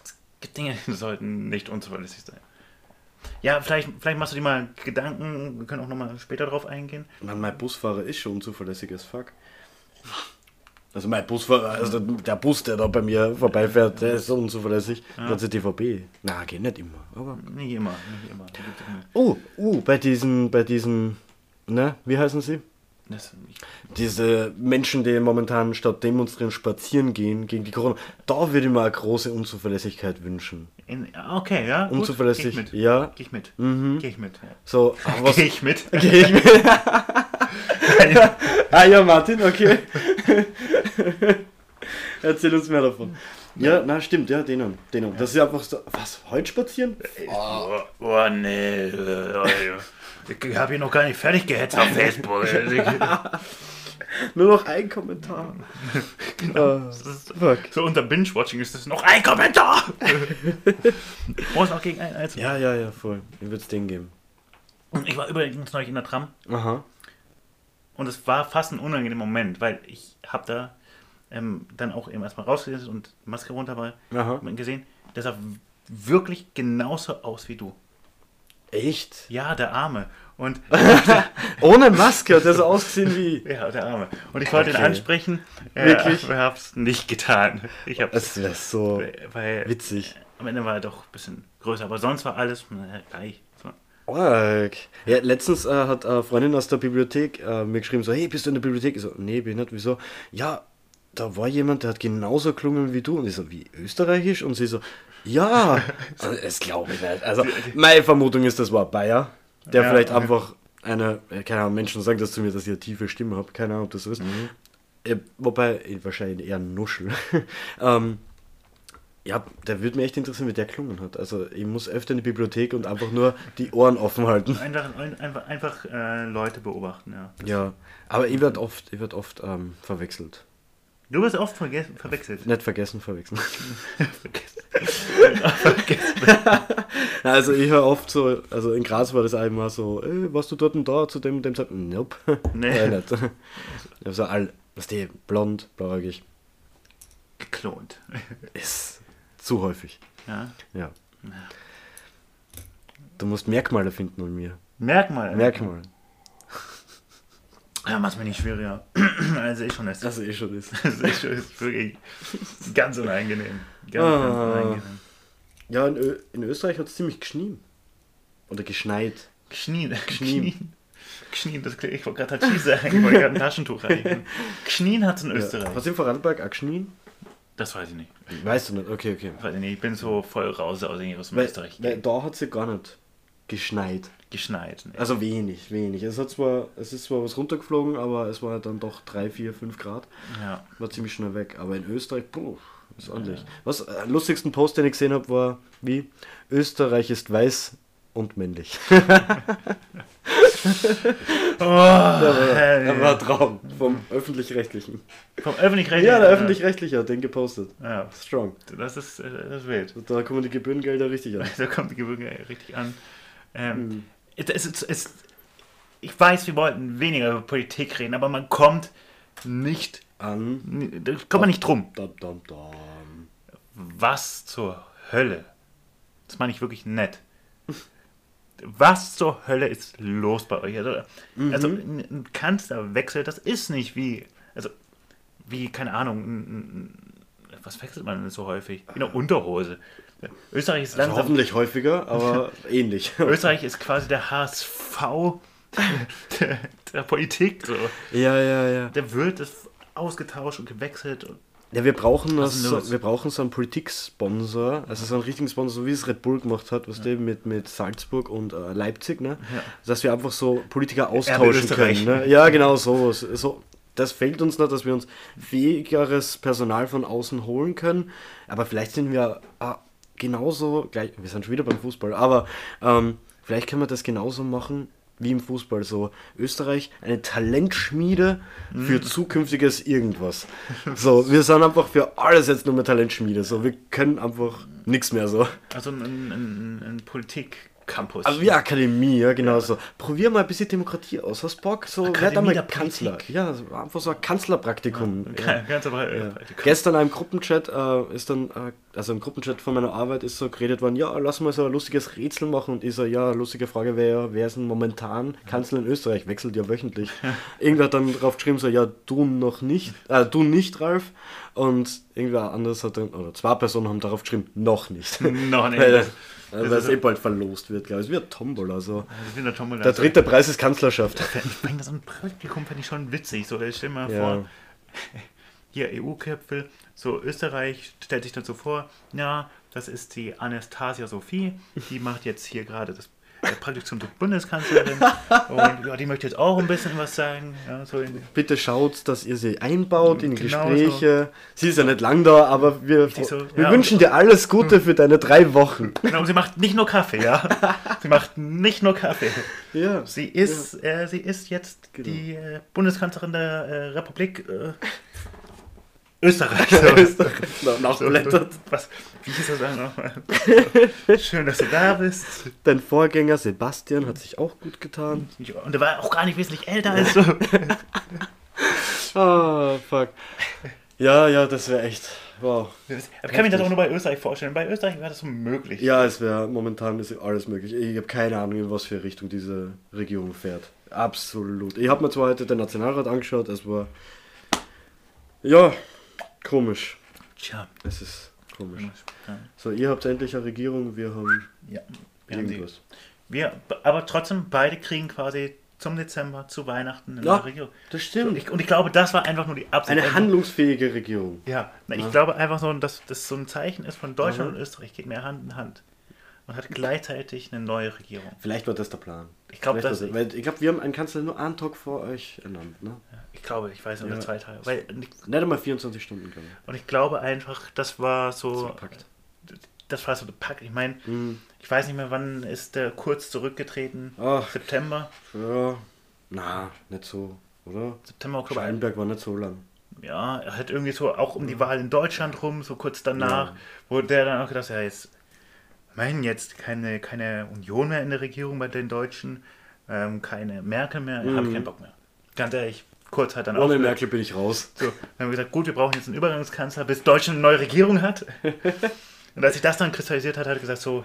Speaker 1: es gibt Dinge, die sollten nicht unzuverlässig sein. Ja, vielleicht, vielleicht machst du dir mal Gedanken, wir können auch nochmal später drauf eingehen.
Speaker 2: Mann, mein Busfahrer ist schon unzuverlässig as fuck. Also mein Busfahrer, also der Bus, der da bei mir vorbeifährt, der ist so unzuverlässig. Ganze DVB. Na, geht nicht immer. Aber.
Speaker 1: Nicht immer, nicht immer.
Speaker 2: Oh, uh, bei diesen, bei diesen, ne, wie heißen sie?
Speaker 1: Das,
Speaker 2: Diese Menschen, die momentan statt demonstrieren spazieren gehen gegen die Corona, da würde ich mir eine große Unzuverlässigkeit wünschen.
Speaker 1: in, okay, ja. Gut,
Speaker 2: Unzuverlässig,
Speaker 1: Geh ich mit.
Speaker 2: ja.
Speaker 1: Geh ich mit.
Speaker 2: Mhm.
Speaker 1: Geh ich mit. Ja.
Speaker 2: So, ach, was.
Speaker 1: Geh ich mit.
Speaker 2: Geh ich mit? ah ja, Martin, okay. Erzähl uns mehr davon. Ja, na stimmt, ja, denen. denen. Das ist einfach so. Was, heute spazieren?
Speaker 1: Oh, oh nee. oh, ja. Ich habe ihn noch gar nicht fertig gehetzt auf Facebook.
Speaker 2: Nur noch ein Kommentar.
Speaker 1: genau.
Speaker 2: Ah,
Speaker 1: ist, so unter Binge-Watching ist das noch ein Kommentar. Muss noch gegen einen einzelnen.
Speaker 2: Ja, ja, ja, voll. Ich würde es den geben.
Speaker 1: Ich war übrigens neulich in der Tram
Speaker 2: Aha.
Speaker 1: und es war fast ein unangenehmer Moment, weil ich habe da ähm, dann auch eben erstmal rausgesetzt und Maske runter war
Speaker 2: Aha.
Speaker 1: gesehen, der sah wirklich genauso aus wie du.
Speaker 2: Echt?
Speaker 1: Ja, der Arme. Und
Speaker 2: Ohne Maske hat er so ausgesehen wie.
Speaker 1: ja, der Arme. Und ich wollte ihn
Speaker 2: Okay.
Speaker 1: ansprechen.
Speaker 2: Wirklich?
Speaker 1: Ich habe es nicht getan. Ich habe
Speaker 2: Das wäre so
Speaker 1: weil
Speaker 2: witzig.
Speaker 1: am Ende war er doch ein bisschen größer, aber sonst war alles na, gleich.
Speaker 2: Org. Ja, letztens äh, hat eine Freundin aus der Bibliothek äh, mir geschrieben, so, hey, bist du in der Bibliothek? Ich so, nee, bin ich nicht. Wieso? Ja, da war jemand, der hat genauso klungen wie du. Und ich so, wie österreichisch? Und sie so, ja. Also, das glaube ich nicht. Also, meine Vermutung ist, das war Bayer, der
Speaker 1: Ja,
Speaker 2: vielleicht
Speaker 1: okay.
Speaker 2: einfach eine, keine Ahnung, Menschen sagen das zu mir, dass ich eine tiefe Stimme habe. Keine Ahnung, ob das so ist. Äh, wobei, äh, wahrscheinlich eher ein Nuschel. ähm, ja, der würde mich echt interessieren, wie der klungen hat. Also ich muss öfter in die Bibliothek und einfach nur die Ohren offen halten.
Speaker 1: Einfach, einfach, einfach äh, Leute beobachten, ja.
Speaker 2: Ja, aber ich werde oft, ich werd oft ähm, verwechselt.
Speaker 1: Du wirst oft vergessen, verwechselt.
Speaker 2: Nicht vergessen, verwechseln.
Speaker 1: vergessen.
Speaker 2: Also ich höre oft so, also in Graz war das einmal so, ey, warst du dort und da zu dem und dem Zeitpunkt? Nope.
Speaker 1: Nee.
Speaker 2: Ja, nicht. Also all, was die, blond, blauäugig.
Speaker 1: Geklont.
Speaker 2: Ist zu häufig.
Speaker 1: Ja.
Speaker 2: Ja. Du musst Merkmale finden an mir.
Speaker 1: Merkmal.
Speaker 2: Merkmale.
Speaker 1: Ja, mach's mir nicht schwieriger. Also ich schon ist.
Speaker 2: Also eh schon ist.
Speaker 1: Das ist, schon- ist wirklich ganz unangenehm.
Speaker 2: Ah. Ja, in, Ö in Österreich hat es ziemlich geschnien. Oder geschneit.
Speaker 1: Knien.
Speaker 2: Knien.
Speaker 1: Knien, das klingt, ich wollte gerade Tachi sagen, ich wollte gerade ein Taschentuch reichen. Knien hat es in Österreich.
Speaker 2: Ja. Du im Vorarlberg auch geschnien?
Speaker 1: Das weiß ich nicht.
Speaker 2: Weißt du nicht? Okay, okay.
Speaker 1: Weiß ich nicht. Ich bin so voll raus aus, aus dem
Speaker 2: Weil,
Speaker 1: Österreich.
Speaker 2: weil da hat sie gar nicht geschneit.
Speaker 1: Geschneit. Ne?
Speaker 2: Also wenig, wenig. Es, hat zwar, es ist zwar was runtergeflogen, aber es war dann doch 3, 4, 5 Grad.
Speaker 1: Ja.
Speaker 2: War ziemlich schnell weg. Aber in Österreich, puh, ist ordentlich. Was, äh, lustigsten Post, den ich gesehen habe, war wie Österreich ist weiß und männlich.
Speaker 1: Oh,
Speaker 2: Das
Speaker 1: hey.
Speaker 2: war ein Traum vom Öffentlich-Rechtlichen.
Speaker 1: Vom öffentlich-rechtlichen.
Speaker 2: Ja, der Öffentlich-Rechtliche hat den gepostet.
Speaker 1: Ja,
Speaker 2: Strong.
Speaker 1: das ist, äh, das ist wild.
Speaker 2: Da kommen die Gebührengelder richtig an.
Speaker 1: Da kommt die Gewürge richtig an. Ähm,
Speaker 2: Mhm.
Speaker 1: es, es, es, ich weiß, wir wollten weniger über Politik reden, aber man kommt nicht,
Speaker 2: An.
Speaker 1: da kommt man nicht drum.
Speaker 2: Dam, dam, dam.
Speaker 1: Was zur Hölle? Das meine ich wirklich nett. Was zur Hölle ist los bei euch? Also, also ein Kanzlerwechsel, das ist nicht wie, also wie, keine Ahnung, ein, ein, was wechselt man denn so häufig? Wie eine Unterhose. Österreich ist
Speaker 2: Also
Speaker 1: langsam
Speaker 2: hoffentlich häufiger, aber ähnlich.
Speaker 1: Österreich ist quasi der HSV der, der Politik. So.
Speaker 2: Ja, ja, ja.
Speaker 1: Der wird ausgetauscht und gewechselt. Und,
Speaker 2: Ja, wir brauchen,
Speaker 1: ist
Speaker 2: das, wir brauchen so einen Politiksponsor, also so einen richtigen Sponsor, so wie es Red Bull gemacht hat, was der mit, mit Salzburg und äh, Leipzig, ne?
Speaker 1: Ja.
Speaker 2: Dass wir einfach so Politiker austauschen können. Ne? Ja, genau so. so. Das fehlt uns nicht, dass wir uns fähigeres Personal von außen holen können. Aber vielleicht sind wir ah, genauso, gleich, wir sind schon wieder beim Fußball, aber ähm, vielleicht können wir das genauso machen wie im Fußball. So Österreich, eine Talentschmiede
Speaker 1: Mhm.
Speaker 2: für zukünftiges irgendwas. So, wir sind einfach für alles jetzt nur mehr Talentschmiede. So, wir können einfach nichts mehr so.
Speaker 1: also ein, ein, ein, ein Politik-Campus.
Speaker 2: Also wie Akademie, ja genau so. Probier mal ein bisschen Demokratie aus. Hast Bock? So, werd
Speaker 1: Akademie
Speaker 2: einmal
Speaker 1: der
Speaker 2: Kanzler. Ja, so einfach so ein Kanzlerpraktikum. Ja.
Speaker 1: Aber,
Speaker 2: Ja.
Speaker 1: äh,
Speaker 2: Gestern in einem Gruppenchat äh, ist dann, äh, also im Gruppenchat von meiner Arbeit ist so geredet worden, ja, lass mal so ein lustiges Rätsel machen und ich so, ja, lustige Frage wäre, wer ist denn momentan Kanzler in Österreich? Wechselt ja wöchentlich. Irgendwer hat dann drauf geschrieben, so, ja, du noch nicht, äh, du nicht, Ralf. Und irgendwer anderes hat dann, oder zwei Personen haben darauf geschrieben, noch nicht.
Speaker 1: Noch nicht.
Speaker 2: Weil, weil es eh bald verlost wird, glaube ich. Es wird Tombola, so.
Speaker 1: Das ist wieder Tombola.
Speaker 2: Der dritte Preis ist Kanzlerschaft.
Speaker 1: Ich bringe das ein Praktikum, fände ich schon witzig. So, ich stell mal
Speaker 2: Ja.
Speaker 1: vor, hier EU-Köpfe, so Österreich stellt sich dann so vor, ja, das ist die Anastasia Sophie, die macht jetzt hier gerade das praktisch zum Bundeskanzlerin. Und ja, die möchte jetzt auch ein bisschen was sagen. Ja, so
Speaker 2: Bitte schaut, dass ihr sie einbaut in
Speaker 1: Genau
Speaker 2: Gespräche. Sie ist ja nicht lang da, aber wir,
Speaker 1: so,
Speaker 2: wir
Speaker 1: ja,
Speaker 2: wünschen dir alles Gute für deine drei Wochen.
Speaker 1: genau, sie macht nicht nur Kaffee, ja. Sie macht nicht nur Kaffee.
Speaker 2: Ja.
Speaker 1: Sie ist, äh, sie ist jetzt
Speaker 2: Genau.
Speaker 1: die äh, Bundeskanzlerin der äh, Republik Österreich. So.
Speaker 2: Nachblättert.
Speaker 1: Was? Wie hieß das dann nochmal? Schön, dass du da bist.
Speaker 2: Dein Vorgänger Sebastian hat sich auch gut getan.
Speaker 1: Und er war auch gar nicht wesentlich älter als du.
Speaker 2: Ah, fuck. Ja, ja, das wäre echt. Wow.
Speaker 1: Ich kann mir das auch nur bei Österreich vorstellen. Bei Österreich wäre das so möglich.
Speaker 2: Ja, es wäre momentan ist alles möglich. Ich habe keine Ahnung, in was für Richtung diese Regierung fährt. Absolut. Ich habe mir zwar heute den Nationalrat angeschaut, es war. Ja, komisch.
Speaker 1: Tja.
Speaker 2: Es ist komisch.
Speaker 1: Ja.
Speaker 2: So, ihr habt endlich eine Regierung, wir haben
Speaker 1: Ja. Wir, haben
Speaker 2: irgendwas.
Speaker 1: wir, aber trotzdem, beide kriegen quasi zum Dezember, zu Weihnachten eine
Speaker 2: Ja,
Speaker 1: neue Regierung.
Speaker 2: Das stimmt.
Speaker 1: ich, und ich glaube, das war einfach nur die Absicht.
Speaker 2: Eine
Speaker 1: Einfach-
Speaker 2: handlungsfähige Regierung.
Speaker 1: Ja, na, ich
Speaker 2: Ja.
Speaker 1: glaube einfach so, dass das so ein Zeichen ist von Deutschland
Speaker 2: Mhm.
Speaker 1: und Österreich, geht mehr Hand in Hand. Man hat gleichzeitig eine neue Regierung.
Speaker 2: Vielleicht war das der Plan.
Speaker 1: Ich glaube, das,
Speaker 2: das- weil ich glaube, wir haben einen Kanzler nur einen Tag vor euch ernannt. Ne?
Speaker 1: ich glaube, ich weiß nicht,
Speaker 2: Ja.
Speaker 1: zwei Tage. Weil,
Speaker 2: Nicht einmal 24 Stunden, glaube ich.
Speaker 1: und ich glaube einfach, das war so, das war so der Pakt. Ich meine,
Speaker 2: Hm.
Speaker 1: ich weiß nicht mehr, wann ist der kurz zurückgetreten.
Speaker 2: Ach,
Speaker 1: September,
Speaker 2: ja. Na, nicht so, oder?
Speaker 1: September, Oktober.
Speaker 2: Scheinberg war nicht so lang.
Speaker 1: Ja, er hat irgendwie so auch um die Wahl in Deutschland rum, so kurz danach,
Speaker 2: Ja.
Speaker 1: wo der dann auch gedacht, ja jetzt, immerhin jetzt keine, keine Union mehr in der Regierung bei den Deutschen, ähm, keine Merkel mehr, habe ich
Speaker 2: Mhm.
Speaker 1: keinen Bock mehr. Ganz ehrlich, kurz hat dann
Speaker 2: Ohne
Speaker 1: aufgehört.
Speaker 2: Merkel bin ich raus.
Speaker 1: So, dann haben wir gesagt, gut, wir brauchen jetzt einen Übergangskanzler, bis Deutschland eine neue Regierung hat. Und als sich das dann kristallisiert hat, hat er gesagt, so,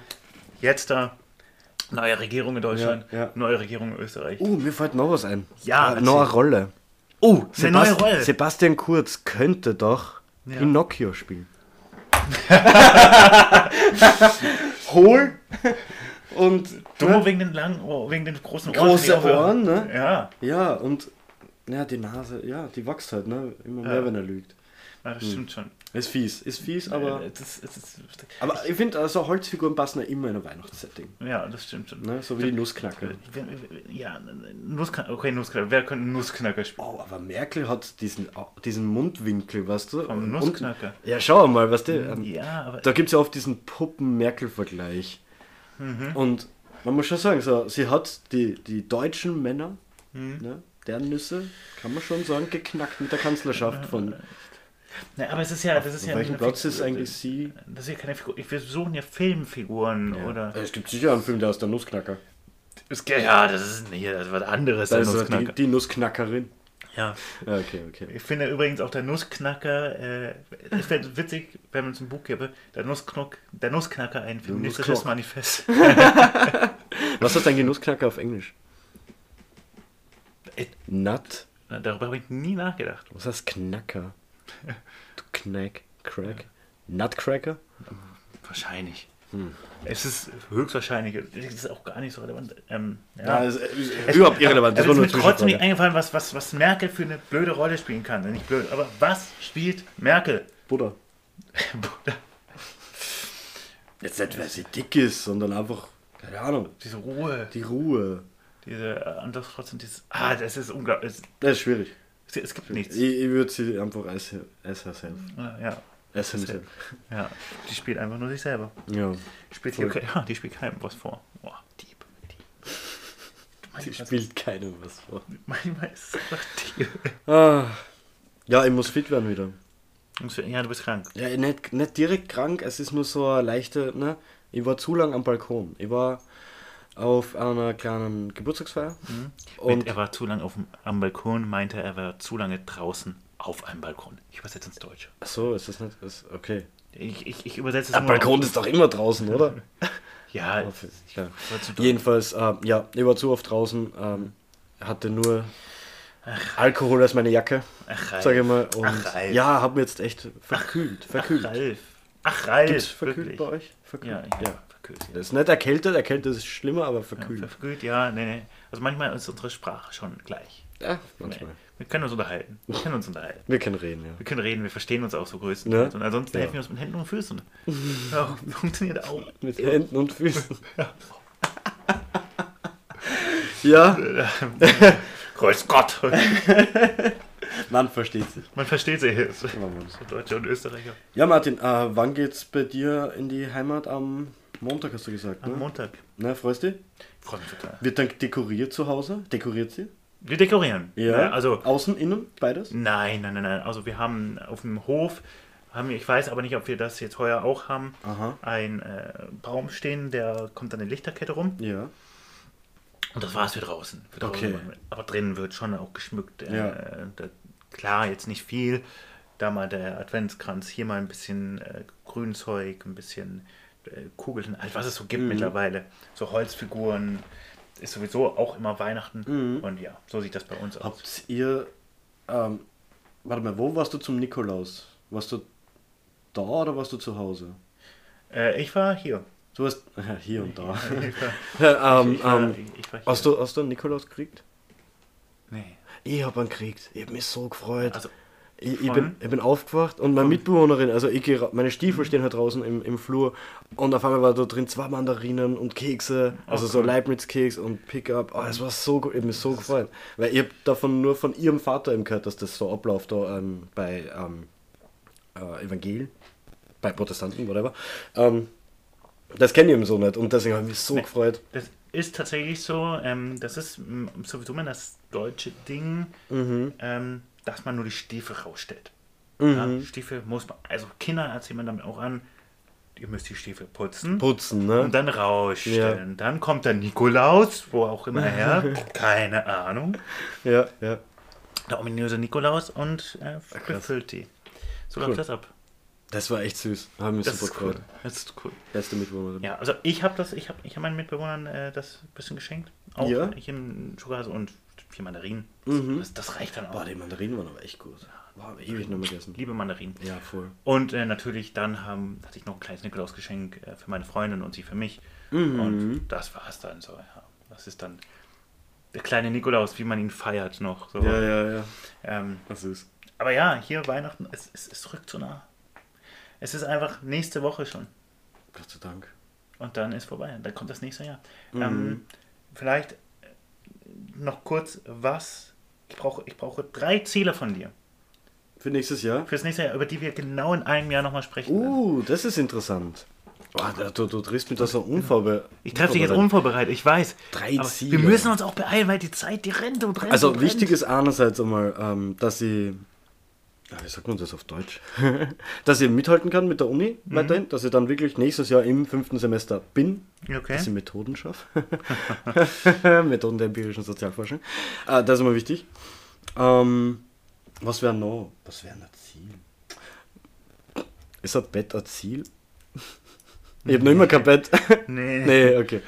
Speaker 1: jetzt da, neue Regierung in Deutschland,
Speaker 2: Ja, ja.
Speaker 1: neue Regierung in Österreich.
Speaker 2: Uh, mir fällt noch was ein.
Speaker 1: Ja,
Speaker 2: äh, noch eine
Speaker 1: erzähl.
Speaker 2: Rolle.
Speaker 1: Oh, eine neue
Speaker 2: Sebast-
Speaker 1: Rolle.
Speaker 2: Sebastian Kurz könnte doch
Speaker 1: Ja.
Speaker 2: Pinocchio spielen. Hohl und
Speaker 1: Dummer wegen den langen, wegen den großen Ohren.
Speaker 2: Große Ohren, ne?
Speaker 1: Ja,
Speaker 2: Ja, und ja, die Nase, ja, die wächst halt, ne? Immer mehr,
Speaker 1: Ja.
Speaker 2: wenn er lügt.
Speaker 1: Ja, das stimmt schon.
Speaker 2: Ist fies, ist fies, aber.
Speaker 1: Äh, das, das, das,
Speaker 2: Aber ich finde, also Holzfiguren passen ja immer in ein Weihnachtssetting.
Speaker 1: ja, das stimmt schon.
Speaker 2: Ne? So wie die Nussknacker.
Speaker 1: Ja, Nussknacker, okay, Nussknacker. Wer könnte Nussknacker spielen?
Speaker 2: Oh, aber Merkel hat diesen, diesen Mundwinkel, weißt du?
Speaker 1: Vom
Speaker 2: Und-
Speaker 1: Nussknacker.
Speaker 2: Ja, schau mal, weißt du? ähm,
Speaker 1: Ja, aber
Speaker 2: Da gibt es ja oft diesen Puppen-Merkel-Vergleich.
Speaker 1: Mhm.
Speaker 2: Und man muss schon sagen, so, sie hat die, die deutschen Männer,
Speaker 1: Mhm.
Speaker 2: ne, deren Nüsse, kann man schon sagen, geknackt mit der Kanzlerschaft von.
Speaker 1: Na, aber es ist ja, das ist
Speaker 2: Auf
Speaker 1: ja eine
Speaker 2: Platz ist eigentlich sie?
Speaker 1: Das ist ja keine Figur. Wir suchen ja Filmfiguren oder.
Speaker 2: Es gibt sicher einen Film, der aus der Nussknacker.
Speaker 1: Ja, das ist nee, das ist was anderes.
Speaker 2: Da
Speaker 1: der
Speaker 2: ist so die,
Speaker 1: Nussknacker.
Speaker 2: die Nussknackerin.
Speaker 1: Ja.
Speaker 2: Ja, okay, okay.
Speaker 1: Ich finde übrigens auch der Nussknacker, äh, ich finde es witzig, wenn man es ein Buch gäbe, der, Nussknock, der Nussknacker ein feministisches. Manifest.
Speaker 2: Was heißt eigentlich Nussknacker auf Englisch?
Speaker 1: Äh,
Speaker 2: Nut?
Speaker 1: Darüber habe ich nie nachgedacht.
Speaker 2: Was heißt Knacker? Du Knack, Crack? Nutcracker?
Speaker 1: Wahrscheinlich.
Speaker 2: Hm.
Speaker 1: Es ist höchstwahrscheinlich, es ist auch gar nicht so relevant. Ähm, ja.
Speaker 2: Ja, ist, ist überhaupt irrelevant. War
Speaker 1: es ist mir trotzdem nicht eingefallen, was, was, was Merkel für eine blöde Rolle spielen kann. Nicht blöd, aber was spielt Merkel?
Speaker 2: Buddha. Jetzt nicht, weil sie dick ist, sondern einfach, keine Ahnung,
Speaker 1: Diese Ruhe,
Speaker 2: die Ruhe.
Speaker 1: diese, äh, und das trotzdem dieses, ah, das ist unglaublich. Es,
Speaker 2: Das ist schwierig.
Speaker 1: Es, gibt nichts.
Speaker 2: Ich, ich würde sie einfach als, als herself.
Speaker 1: Ja,
Speaker 2: Als himself.
Speaker 1: ja, die spielt einfach nur sich selber.
Speaker 2: Ja.
Speaker 1: Die spielt,
Speaker 2: Voll.
Speaker 1: ja, die spielt keinem was vor. Dieb, Dieb.
Speaker 2: Sie
Speaker 1: Manchmal,
Speaker 2: spielt keinem was vor.
Speaker 1: manchmal ist es einfach Dieb.
Speaker 2: Ah. Ja, ich muss fit werden wieder.
Speaker 1: Ja, du bist krank.
Speaker 2: Ja, nicht, nicht direkt krank, es ist nur so eine leichte, ne? Ich war zu lang am Balkon. Ich war auf einer kleinen Geburtstagsfeier.
Speaker 1: Und
Speaker 2: Und
Speaker 1: er war zu lange auf dem, am Balkon, meinte er, war zu lange draußen auf einem Balkon. Ich übersetze ins Deutsche.
Speaker 2: Ach so, ist das nicht. Ist, okay.
Speaker 1: Ich, ich, ich übersetze es
Speaker 2: Am Balkon
Speaker 1: auf-
Speaker 2: ist doch immer draußen, oder?
Speaker 1: Ja,
Speaker 2: ja.
Speaker 1: war zu
Speaker 2: Jedenfalls, äh, ja, ich war zu oft draußen, ähm, hatte nur Alkohol als meine Jacke,
Speaker 1: Ach, Ralf.
Speaker 2: sage ich mal. Und
Speaker 1: Ach, Ralf.
Speaker 2: ja, hab mir jetzt echt verkühlt. Verkühlt.
Speaker 1: Ach, Ralf. Ach, Ralf.
Speaker 2: Gibt's verkühlt
Speaker 1: wirklich.
Speaker 2: bei euch? Verkühlt.
Speaker 1: Ja, ja, verkühlt. Ja.
Speaker 2: Das ist nicht erkältet, erkältet ist schlimmer, aber
Speaker 1: Ja,
Speaker 2: verkühlt.
Speaker 1: verkühlt, ja, nee, nee. Also manchmal ist unsere Sprache schon gleich.
Speaker 2: Ja,
Speaker 1: Nee.
Speaker 2: manchmal.
Speaker 1: Wir können uns unterhalten. Wir können uns unterhalten.
Speaker 2: Wir können reden, ja.
Speaker 1: Wir können reden, wir verstehen uns auch so größtenteils.
Speaker 2: Ne?
Speaker 1: Und ansonsten
Speaker 2: Ja.
Speaker 1: helfen wir uns mit Händen und Füßen. Ja, funktioniert auch.
Speaker 2: Mit Händen und Füßen. Ja,
Speaker 1: Grüß Gott.
Speaker 2: man versteht sich.
Speaker 1: Man versteht sie jetzt. So Deutsche und Österreicher.
Speaker 2: Ja, Martin, äh, wann geht's bei dir in die Heimat? Am Montag hast du gesagt,
Speaker 1: Am
Speaker 2: ne?
Speaker 1: Montag.
Speaker 2: Na, freust du dich?
Speaker 1: Ich freue mich total.
Speaker 2: Wird dann dekoriert zu Hause? Dekoriert sie?
Speaker 1: Wir dekorieren.
Speaker 2: Ja.
Speaker 1: also
Speaker 2: Außen, innen, beides?
Speaker 1: Nein, nein, nein, nein. Also wir haben auf dem Hof, haben wir, ich weiß aber nicht, ob wir das jetzt heuer auch haben,
Speaker 2: Aha.
Speaker 1: ein äh, Baum stehen, der kommt an der Lichterkette rum.
Speaker 2: Ja.
Speaker 1: Und das war's für draußen. Für draußen
Speaker 2: Okay.
Speaker 1: Aber drinnen wird schon auch geschmückt. Äh,
Speaker 2: Ja.
Speaker 1: da, klar, jetzt nicht viel. Da mal der Adventskranz, hier mal ein bisschen äh, Grünzeug, ein bisschen Kugeln, also was es so gibt
Speaker 2: Mhm.
Speaker 1: mittlerweile. So Holzfiguren. Ist sowieso auch immer Weihnachten.
Speaker 2: Mhm.
Speaker 1: Und ja, so sieht das bei uns aus.
Speaker 2: Habt ihr, ähm, warte mal, wo warst du zum Nikolaus? Warst du da oder warst du zu Hause?
Speaker 1: Äh, ich war hier.
Speaker 2: Du warst ja, hier und da.
Speaker 1: Ich war,
Speaker 2: ähm,
Speaker 1: ich war,
Speaker 2: ähm,
Speaker 1: ich war hier.
Speaker 2: hast, du, hast du einen Nikolaus gekriegt?
Speaker 1: Nee.
Speaker 2: Ich hab einen gekriegt. Ich hab mich so gefreut.
Speaker 1: Also,
Speaker 2: ich, ich, bin, ich bin aufgewacht und meine Mitbewohnerin, also ich geh, ra- meine Stiefel stehen halt draußen im, im Flur und auf einmal war da drin zwei Mandarinen und Kekse, also
Speaker 1: Oh,
Speaker 2: so. Leibniz-Keks und Pickup. Oh, es war so gut, ich hab mich so gefreut. Weil ich hab davon nur von ihrem Vater eben gehört, dass das so abläuft da ähm, bei ähm, äh, Evangel, bei Protestanten, whatever. Ähm, das kenne ich eben so nicht und deswegen habe ich mich so
Speaker 1: Nee.
Speaker 2: gefreut.
Speaker 1: das ist tatsächlich so, ähm, das ist sowieso mal das deutsche Ding,
Speaker 2: Mhm.
Speaker 1: Dass man nur die Stiefel rausstellt.
Speaker 2: Mhm.
Speaker 1: Ja, Stiefel muss man, also Kinder erzählt man damit auch an, ihr müsst die Stiefel putzen
Speaker 2: Putzen, ne?
Speaker 1: und dann rausstellen. Dann kommt der Nikolaus, wo auch immer her, keine Ahnung,
Speaker 2: Ja, ja.
Speaker 1: der ominöse Nikolaus und äh, befüllt die. So
Speaker 2: Cool.
Speaker 1: läuft das ab.
Speaker 2: Das war echt süß. Haben mich
Speaker 1: Das
Speaker 2: super
Speaker 1: ist cool.
Speaker 2: gefreut.
Speaker 1: Das ist cool.
Speaker 2: Beste Mitbewohnerin.
Speaker 1: Ja, also ich habe das, ich habe ich hab meinen Mitbewohnern äh, das ein bisschen geschenkt. Auch
Speaker 2: Ja?
Speaker 1: hier im Schokolade und vier Mandarinen.
Speaker 2: Mhm.
Speaker 1: Das, das reicht dann auch.
Speaker 2: Boah, die Mandarinen waren aber echt gut. Boah, hab ich ewig gegessen.
Speaker 1: Liebe Mandarinen.
Speaker 2: Ja, voll.
Speaker 1: Und äh, natürlich dann haben, hatte ich noch ein kleines Nikolausgeschenk äh, für meine Freundin und sie für mich.
Speaker 2: Mhm.
Speaker 1: Und das war es dann so. Ja. Das ist dann der kleine Nikolaus, wie man ihn feiert noch. So.
Speaker 2: Ja, ja, ja.
Speaker 1: Ähm,
Speaker 2: Das ist.
Speaker 1: aber ja, hier Weihnachten, es, es, es rückt so nah. Es ist einfach nächste Woche schon.
Speaker 2: Gott sei Dank.
Speaker 1: Und dann ist vorbei. Dann kommt das nächste Jahr.
Speaker 2: Mhm.
Speaker 1: Ähm, vielleicht noch kurz, was. Ich brauche, ich brauche drei Ziele von dir
Speaker 2: Für nächstes Jahr?
Speaker 1: fürs nächste Jahr, über die wir genau in einem Jahr nochmal sprechen. werden.
Speaker 2: Uh, das ist interessant. Da- du, du triffst mich da so unvorbe
Speaker 1: Ich treffe dich jetzt unvorbereitet, ich weiß.
Speaker 2: Drei Ziele.
Speaker 1: Wir müssen uns auch beeilen, weil die Zeit, die rennt und rennt.
Speaker 2: Also
Speaker 1: und rennt.
Speaker 2: wichtig ist einerseits einmal, ähm, dass ich. Ja, wie sagt man das auf Deutsch? dass ich mithalten kann mit der Uni weiterhin, dass ich dann wirklich nächstes Jahr im fünften Semester bin,
Speaker 1: Okay.
Speaker 2: dass ich Methoden schaffe. Methoden der empirischen Sozialforschung. Äh, das ist immer wichtig. Ähm, was wäre noch? Was wäre ein Ziel? Ist ein Bett ein Ziel? Ich habe noch immer kein Bett.
Speaker 1: Nee.
Speaker 2: nee, okay.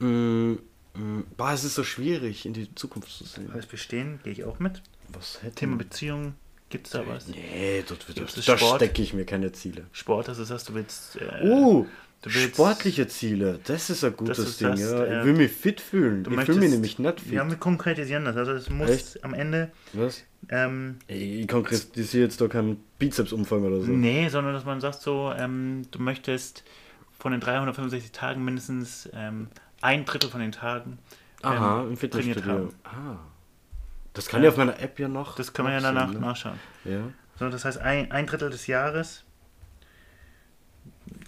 Speaker 2: Mm, mm, boah, es ist so schwierig, in die Zukunft zu sehen.
Speaker 1: Als bestehen, gehe ich auch mit.
Speaker 2: Was hätte
Speaker 1: Thema? Beziehung, gibt es da was?
Speaker 2: Nee, dort
Speaker 1: es
Speaker 2: da stecke ich mir keine Ziele.
Speaker 1: Sport, also das heißt, du willst. Äh,
Speaker 2: Uh,
Speaker 1: du willst-
Speaker 2: sportliche Ziele, das ist ein gutes Ding.
Speaker 1: das,
Speaker 2: ja.
Speaker 1: äh,
Speaker 2: ich will mich fit fühlen. Ich
Speaker 1: möchtest,
Speaker 2: fühle mich nämlich nicht fit.
Speaker 1: Ja, wir konkretisieren das. Also, es muss
Speaker 2: Echt?
Speaker 1: am Ende.
Speaker 2: Was?
Speaker 1: Ähm,
Speaker 2: Ich konkretisiere jetzt da keinen Bizepsumfang oder so.
Speaker 1: Nee, sondern dass man sagt so, ähm, du möchtest von den 365 Tagen mindestens ähm, ein Drittel von den Tagen
Speaker 2: Aha,
Speaker 1: ähm,
Speaker 2: im
Speaker 1: trainiert haben.
Speaker 2: Ah. Das kann
Speaker 1: Ja.
Speaker 2: ja auf meiner App ja noch.
Speaker 1: Das kann man ja danach
Speaker 2: ne?
Speaker 1: nachschauen.
Speaker 2: Ja.
Speaker 1: So, das heißt, ein, ein Drittel des Jahres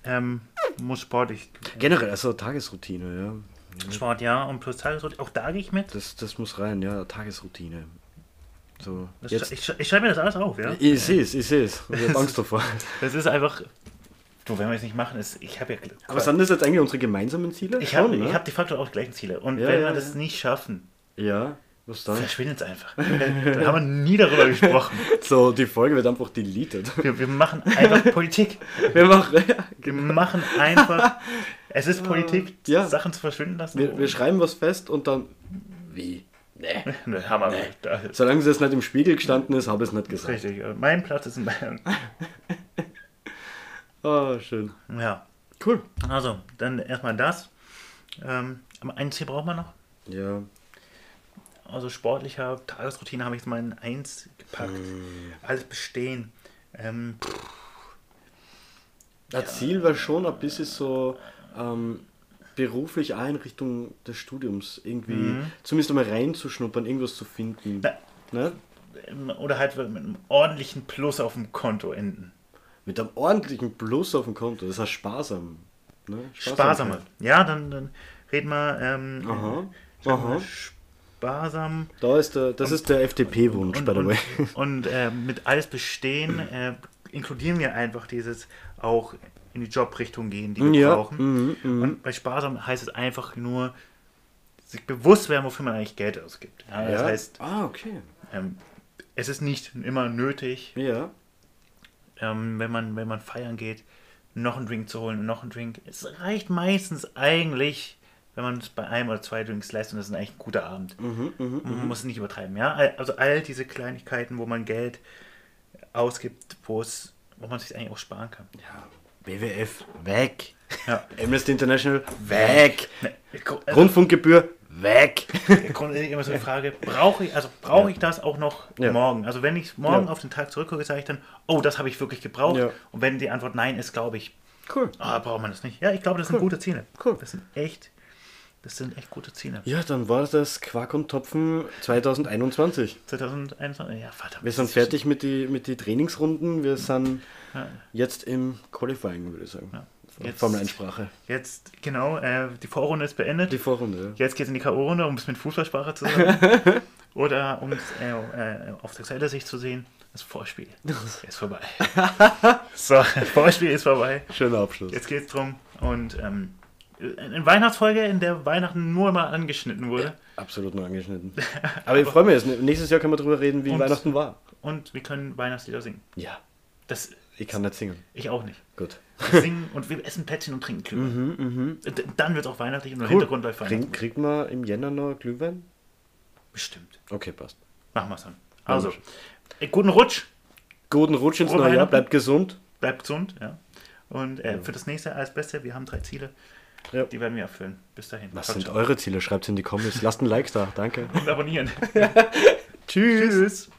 Speaker 1: ähm, muss sportlich.
Speaker 2: Generell, also Tagesroutine, ja.
Speaker 1: Sport, ja, und plus Tagesroutine. Auch da gehe ich mit.
Speaker 2: Das, das muss rein, ja, Tagesroutine. So,
Speaker 1: Das,
Speaker 2: jetzt.
Speaker 1: ich, ich schreibe mir das alles auf, ja.
Speaker 2: Ich sehe es, ich sehe es. Ich habe Angst davor.
Speaker 1: Das ist einfach. Du, wenn wir es nicht machen, ist, ich habe ja.
Speaker 2: Aber sind das jetzt eigentlich unsere gemeinsamen Ziele?
Speaker 1: ich habe
Speaker 2: ne?
Speaker 1: ich hab de facto auch die gleichen Ziele. Und
Speaker 2: Ja,
Speaker 1: wenn
Speaker 2: ja,
Speaker 1: wir das
Speaker 2: ja.
Speaker 1: nicht schaffen,
Speaker 2: Ja, was dann?
Speaker 1: verschwindet einfach. da haben wir nie darüber gesprochen.
Speaker 2: So, die Folge wird einfach deleted.
Speaker 1: Wir, wir machen einfach Politik.
Speaker 2: Wir machen, ja,
Speaker 1: Wir machen einfach. Es ist Politik,
Speaker 2: Ja.
Speaker 1: Sachen zu verschwinden lassen.
Speaker 2: wir, wir schreiben was fest und dann. Wie? Nee.
Speaker 1: Ne, Hammer. Da ist
Speaker 2: Solange es nicht im Spiegel gestanden ist, habe ich es nicht gesagt.
Speaker 1: richtig. Mein Platz ist in Bayern.
Speaker 2: Oh, schön.
Speaker 1: Ja.
Speaker 2: Cool.
Speaker 1: Also, dann erstmal das. Ähm, aber ein Ziel braucht man noch.
Speaker 2: Ja.
Speaker 1: Also sportlicher Tagesroutine habe ich jetzt mal in eins gepackt. Alles bestehen. Ähm,
Speaker 2: Das Ziel war schon ein bisschen so, ähm, beruflich auch in Richtung des Studiums irgendwie zumindest mal reinzuschnuppern, irgendwas zu finden.
Speaker 1: Na,
Speaker 2: Ne?
Speaker 1: ähm, Oder halt mit einem ordentlichen Plus auf dem Konto enden.
Speaker 2: Mit einem ordentlichen Plus auf dem Konto. Das heißt sparsam. Ne?
Speaker 1: Sparsamer. Ja, dann, dann reden wir ähm,
Speaker 2: Aha. Aha.
Speaker 1: Sparsam
Speaker 2: Da ist der, das ist der FDP-Wunsch,
Speaker 1: und,
Speaker 2: by the
Speaker 1: und,
Speaker 2: way.
Speaker 1: und äh, mit alles bestehen äh, inkludieren wir einfach dieses auch in die Jobrichtung gehen, die wir
Speaker 2: Ja,
Speaker 1: brauchen.
Speaker 2: mhm, mhm.
Speaker 1: Und bei sparsam heißt es einfach nur sich bewusst werden, wofür man eigentlich Geld ausgibt. Ja, das
Speaker 2: ja?
Speaker 1: heißt,
Speaker 2: ah, okay.
Speaker 1: ähm, es ist nicht immer nötig,
Speaker 2: Ja.
Speaker 1: ähm, wenn, man, wenn man feiern geht, noch einen Drink zu holen und noch einen Drink. Es reicht meistens eigentlich, wenn man es bei einem oder zwei Drinks lässt und das ist eigentlich ein guter Abend.
Speaker 2: Mhm, mhm,
Speaker 1: Man muss es nicht übertreiben, ja. Also all diese Kleinigkeiten, wo man Geld ausgibt, wo es, wo man sich eigentlich auch sparen kann.
Speaker 2: ja. BWF, weg.
Speaker 1: Ja.
Speaker 2: Amnesty International, weg.
Speaker 1: Ne, also
Speaker 2: Rundfunkgebühr, weg.
Speaker 1: grundsätzlich immer so die Frage, brauche ich, also brauche ich das auch noch
Speaker 2: Ja.
Speaker 1: morgen? Also wenn ich morgen
Speaker 2: Ja.
Speaker 1: auf den Tag zurückgucke, sage ich dann, oh, das habe ich wirklich gebraucht.
Speaker 2: Ja.
Speaker 1: Und wenn die Antwort nein ist, glaube ich,
Speaker 2: Cool.
Speaker 1: ah, braucht man das nicht. Ja, ich glaube, das sind gute Ziele.
Speaker 2: Cool.
Speaker 1: Das sind echt, das sind echt gute Ziele.
Speaker 2: Ja, dann war das Quark und Topfen 2021.
Speaker 1: 2021, ja, verdammt.
Speaker 2: Wir sind fertig mit die, mit die Trainingsrunden. Wir sind
Speaker 1: Ja.
Speaker 2: jetzt im Qualifying, würde ich sagen.
Speaker 1: Ja. Jetzt-
Speaker 2: Formel 1 Sprache.
Speaker 1: Jetzt, genau, äh, die Vorrunde ist beendet.
Speaker 2: Die Vorrunde, ja.
Speaker 1: Jetzt geht es in die K.O.-Runde, um es mit Fußballsprache zu sagen. Oder um es äh, äh, auf sexuelle Sicht zu sehen. Das Vorspiel ist vorbei. so, Vorspiel ist vorbei.
Speaker 2: Schöner Abschluss.
Speaker 1: Jetzt geht es drum. Und ähm, eine Weihnachtsfolge, in der Weihnachten nur mal angeschnitten wurde.
Speaker 2: Absolut nur angeschnitten. Aber ich freue mich, jetzt. nächstes Jahr können wir darüber reden, wie
Speaker 1: Und-
Speaker 2: Weihnachten war.
Speaker 1: Und wir können Weihnachtslieder singen.
Speaker 2: Ja,
Speaker 1: Das
Speaker 2: ich kann nicht singen.
Speaker 1: ich auch nicht.
Speaker 2: Gut.
Speaker 1: Wir singen und wir essen Plätzchen und trinken Glühwein. D- Dann wird es auch weihnachtlich und im Hintergrund läuft Weihnachten.
Speaker 2: Krieg, kriegt man im Jänner noch Glühwein?
Speaker 1: Bestimmt.
Speaker 2: Okay, passt.
Speaker 1: Machen wir es dann. Also, äh, guten Rutsch.
Speaker 2: Guten Rutsch ins neue Jahr, bleibt gesund.
Speaker 1: Bleibt gesund, ja. Und äh, für das nächste alles Beste. Wir haben drei Ziele.
Speaker 2: Ja.
Speaker 1: Die werden wir erfüllen. Bis dahin.
Speaker 2: Was
Speaker 1: Ciao,
Speaker 2: sind
Speaker 1: ciao.
Speaker 2: eure Ziele? Schreibt in die Comments. Lasst ein Like da. Danke.
Speaker 1: Und abonnieren.
Speaker 2: Tschüss.
Speaker 1: Tschüss.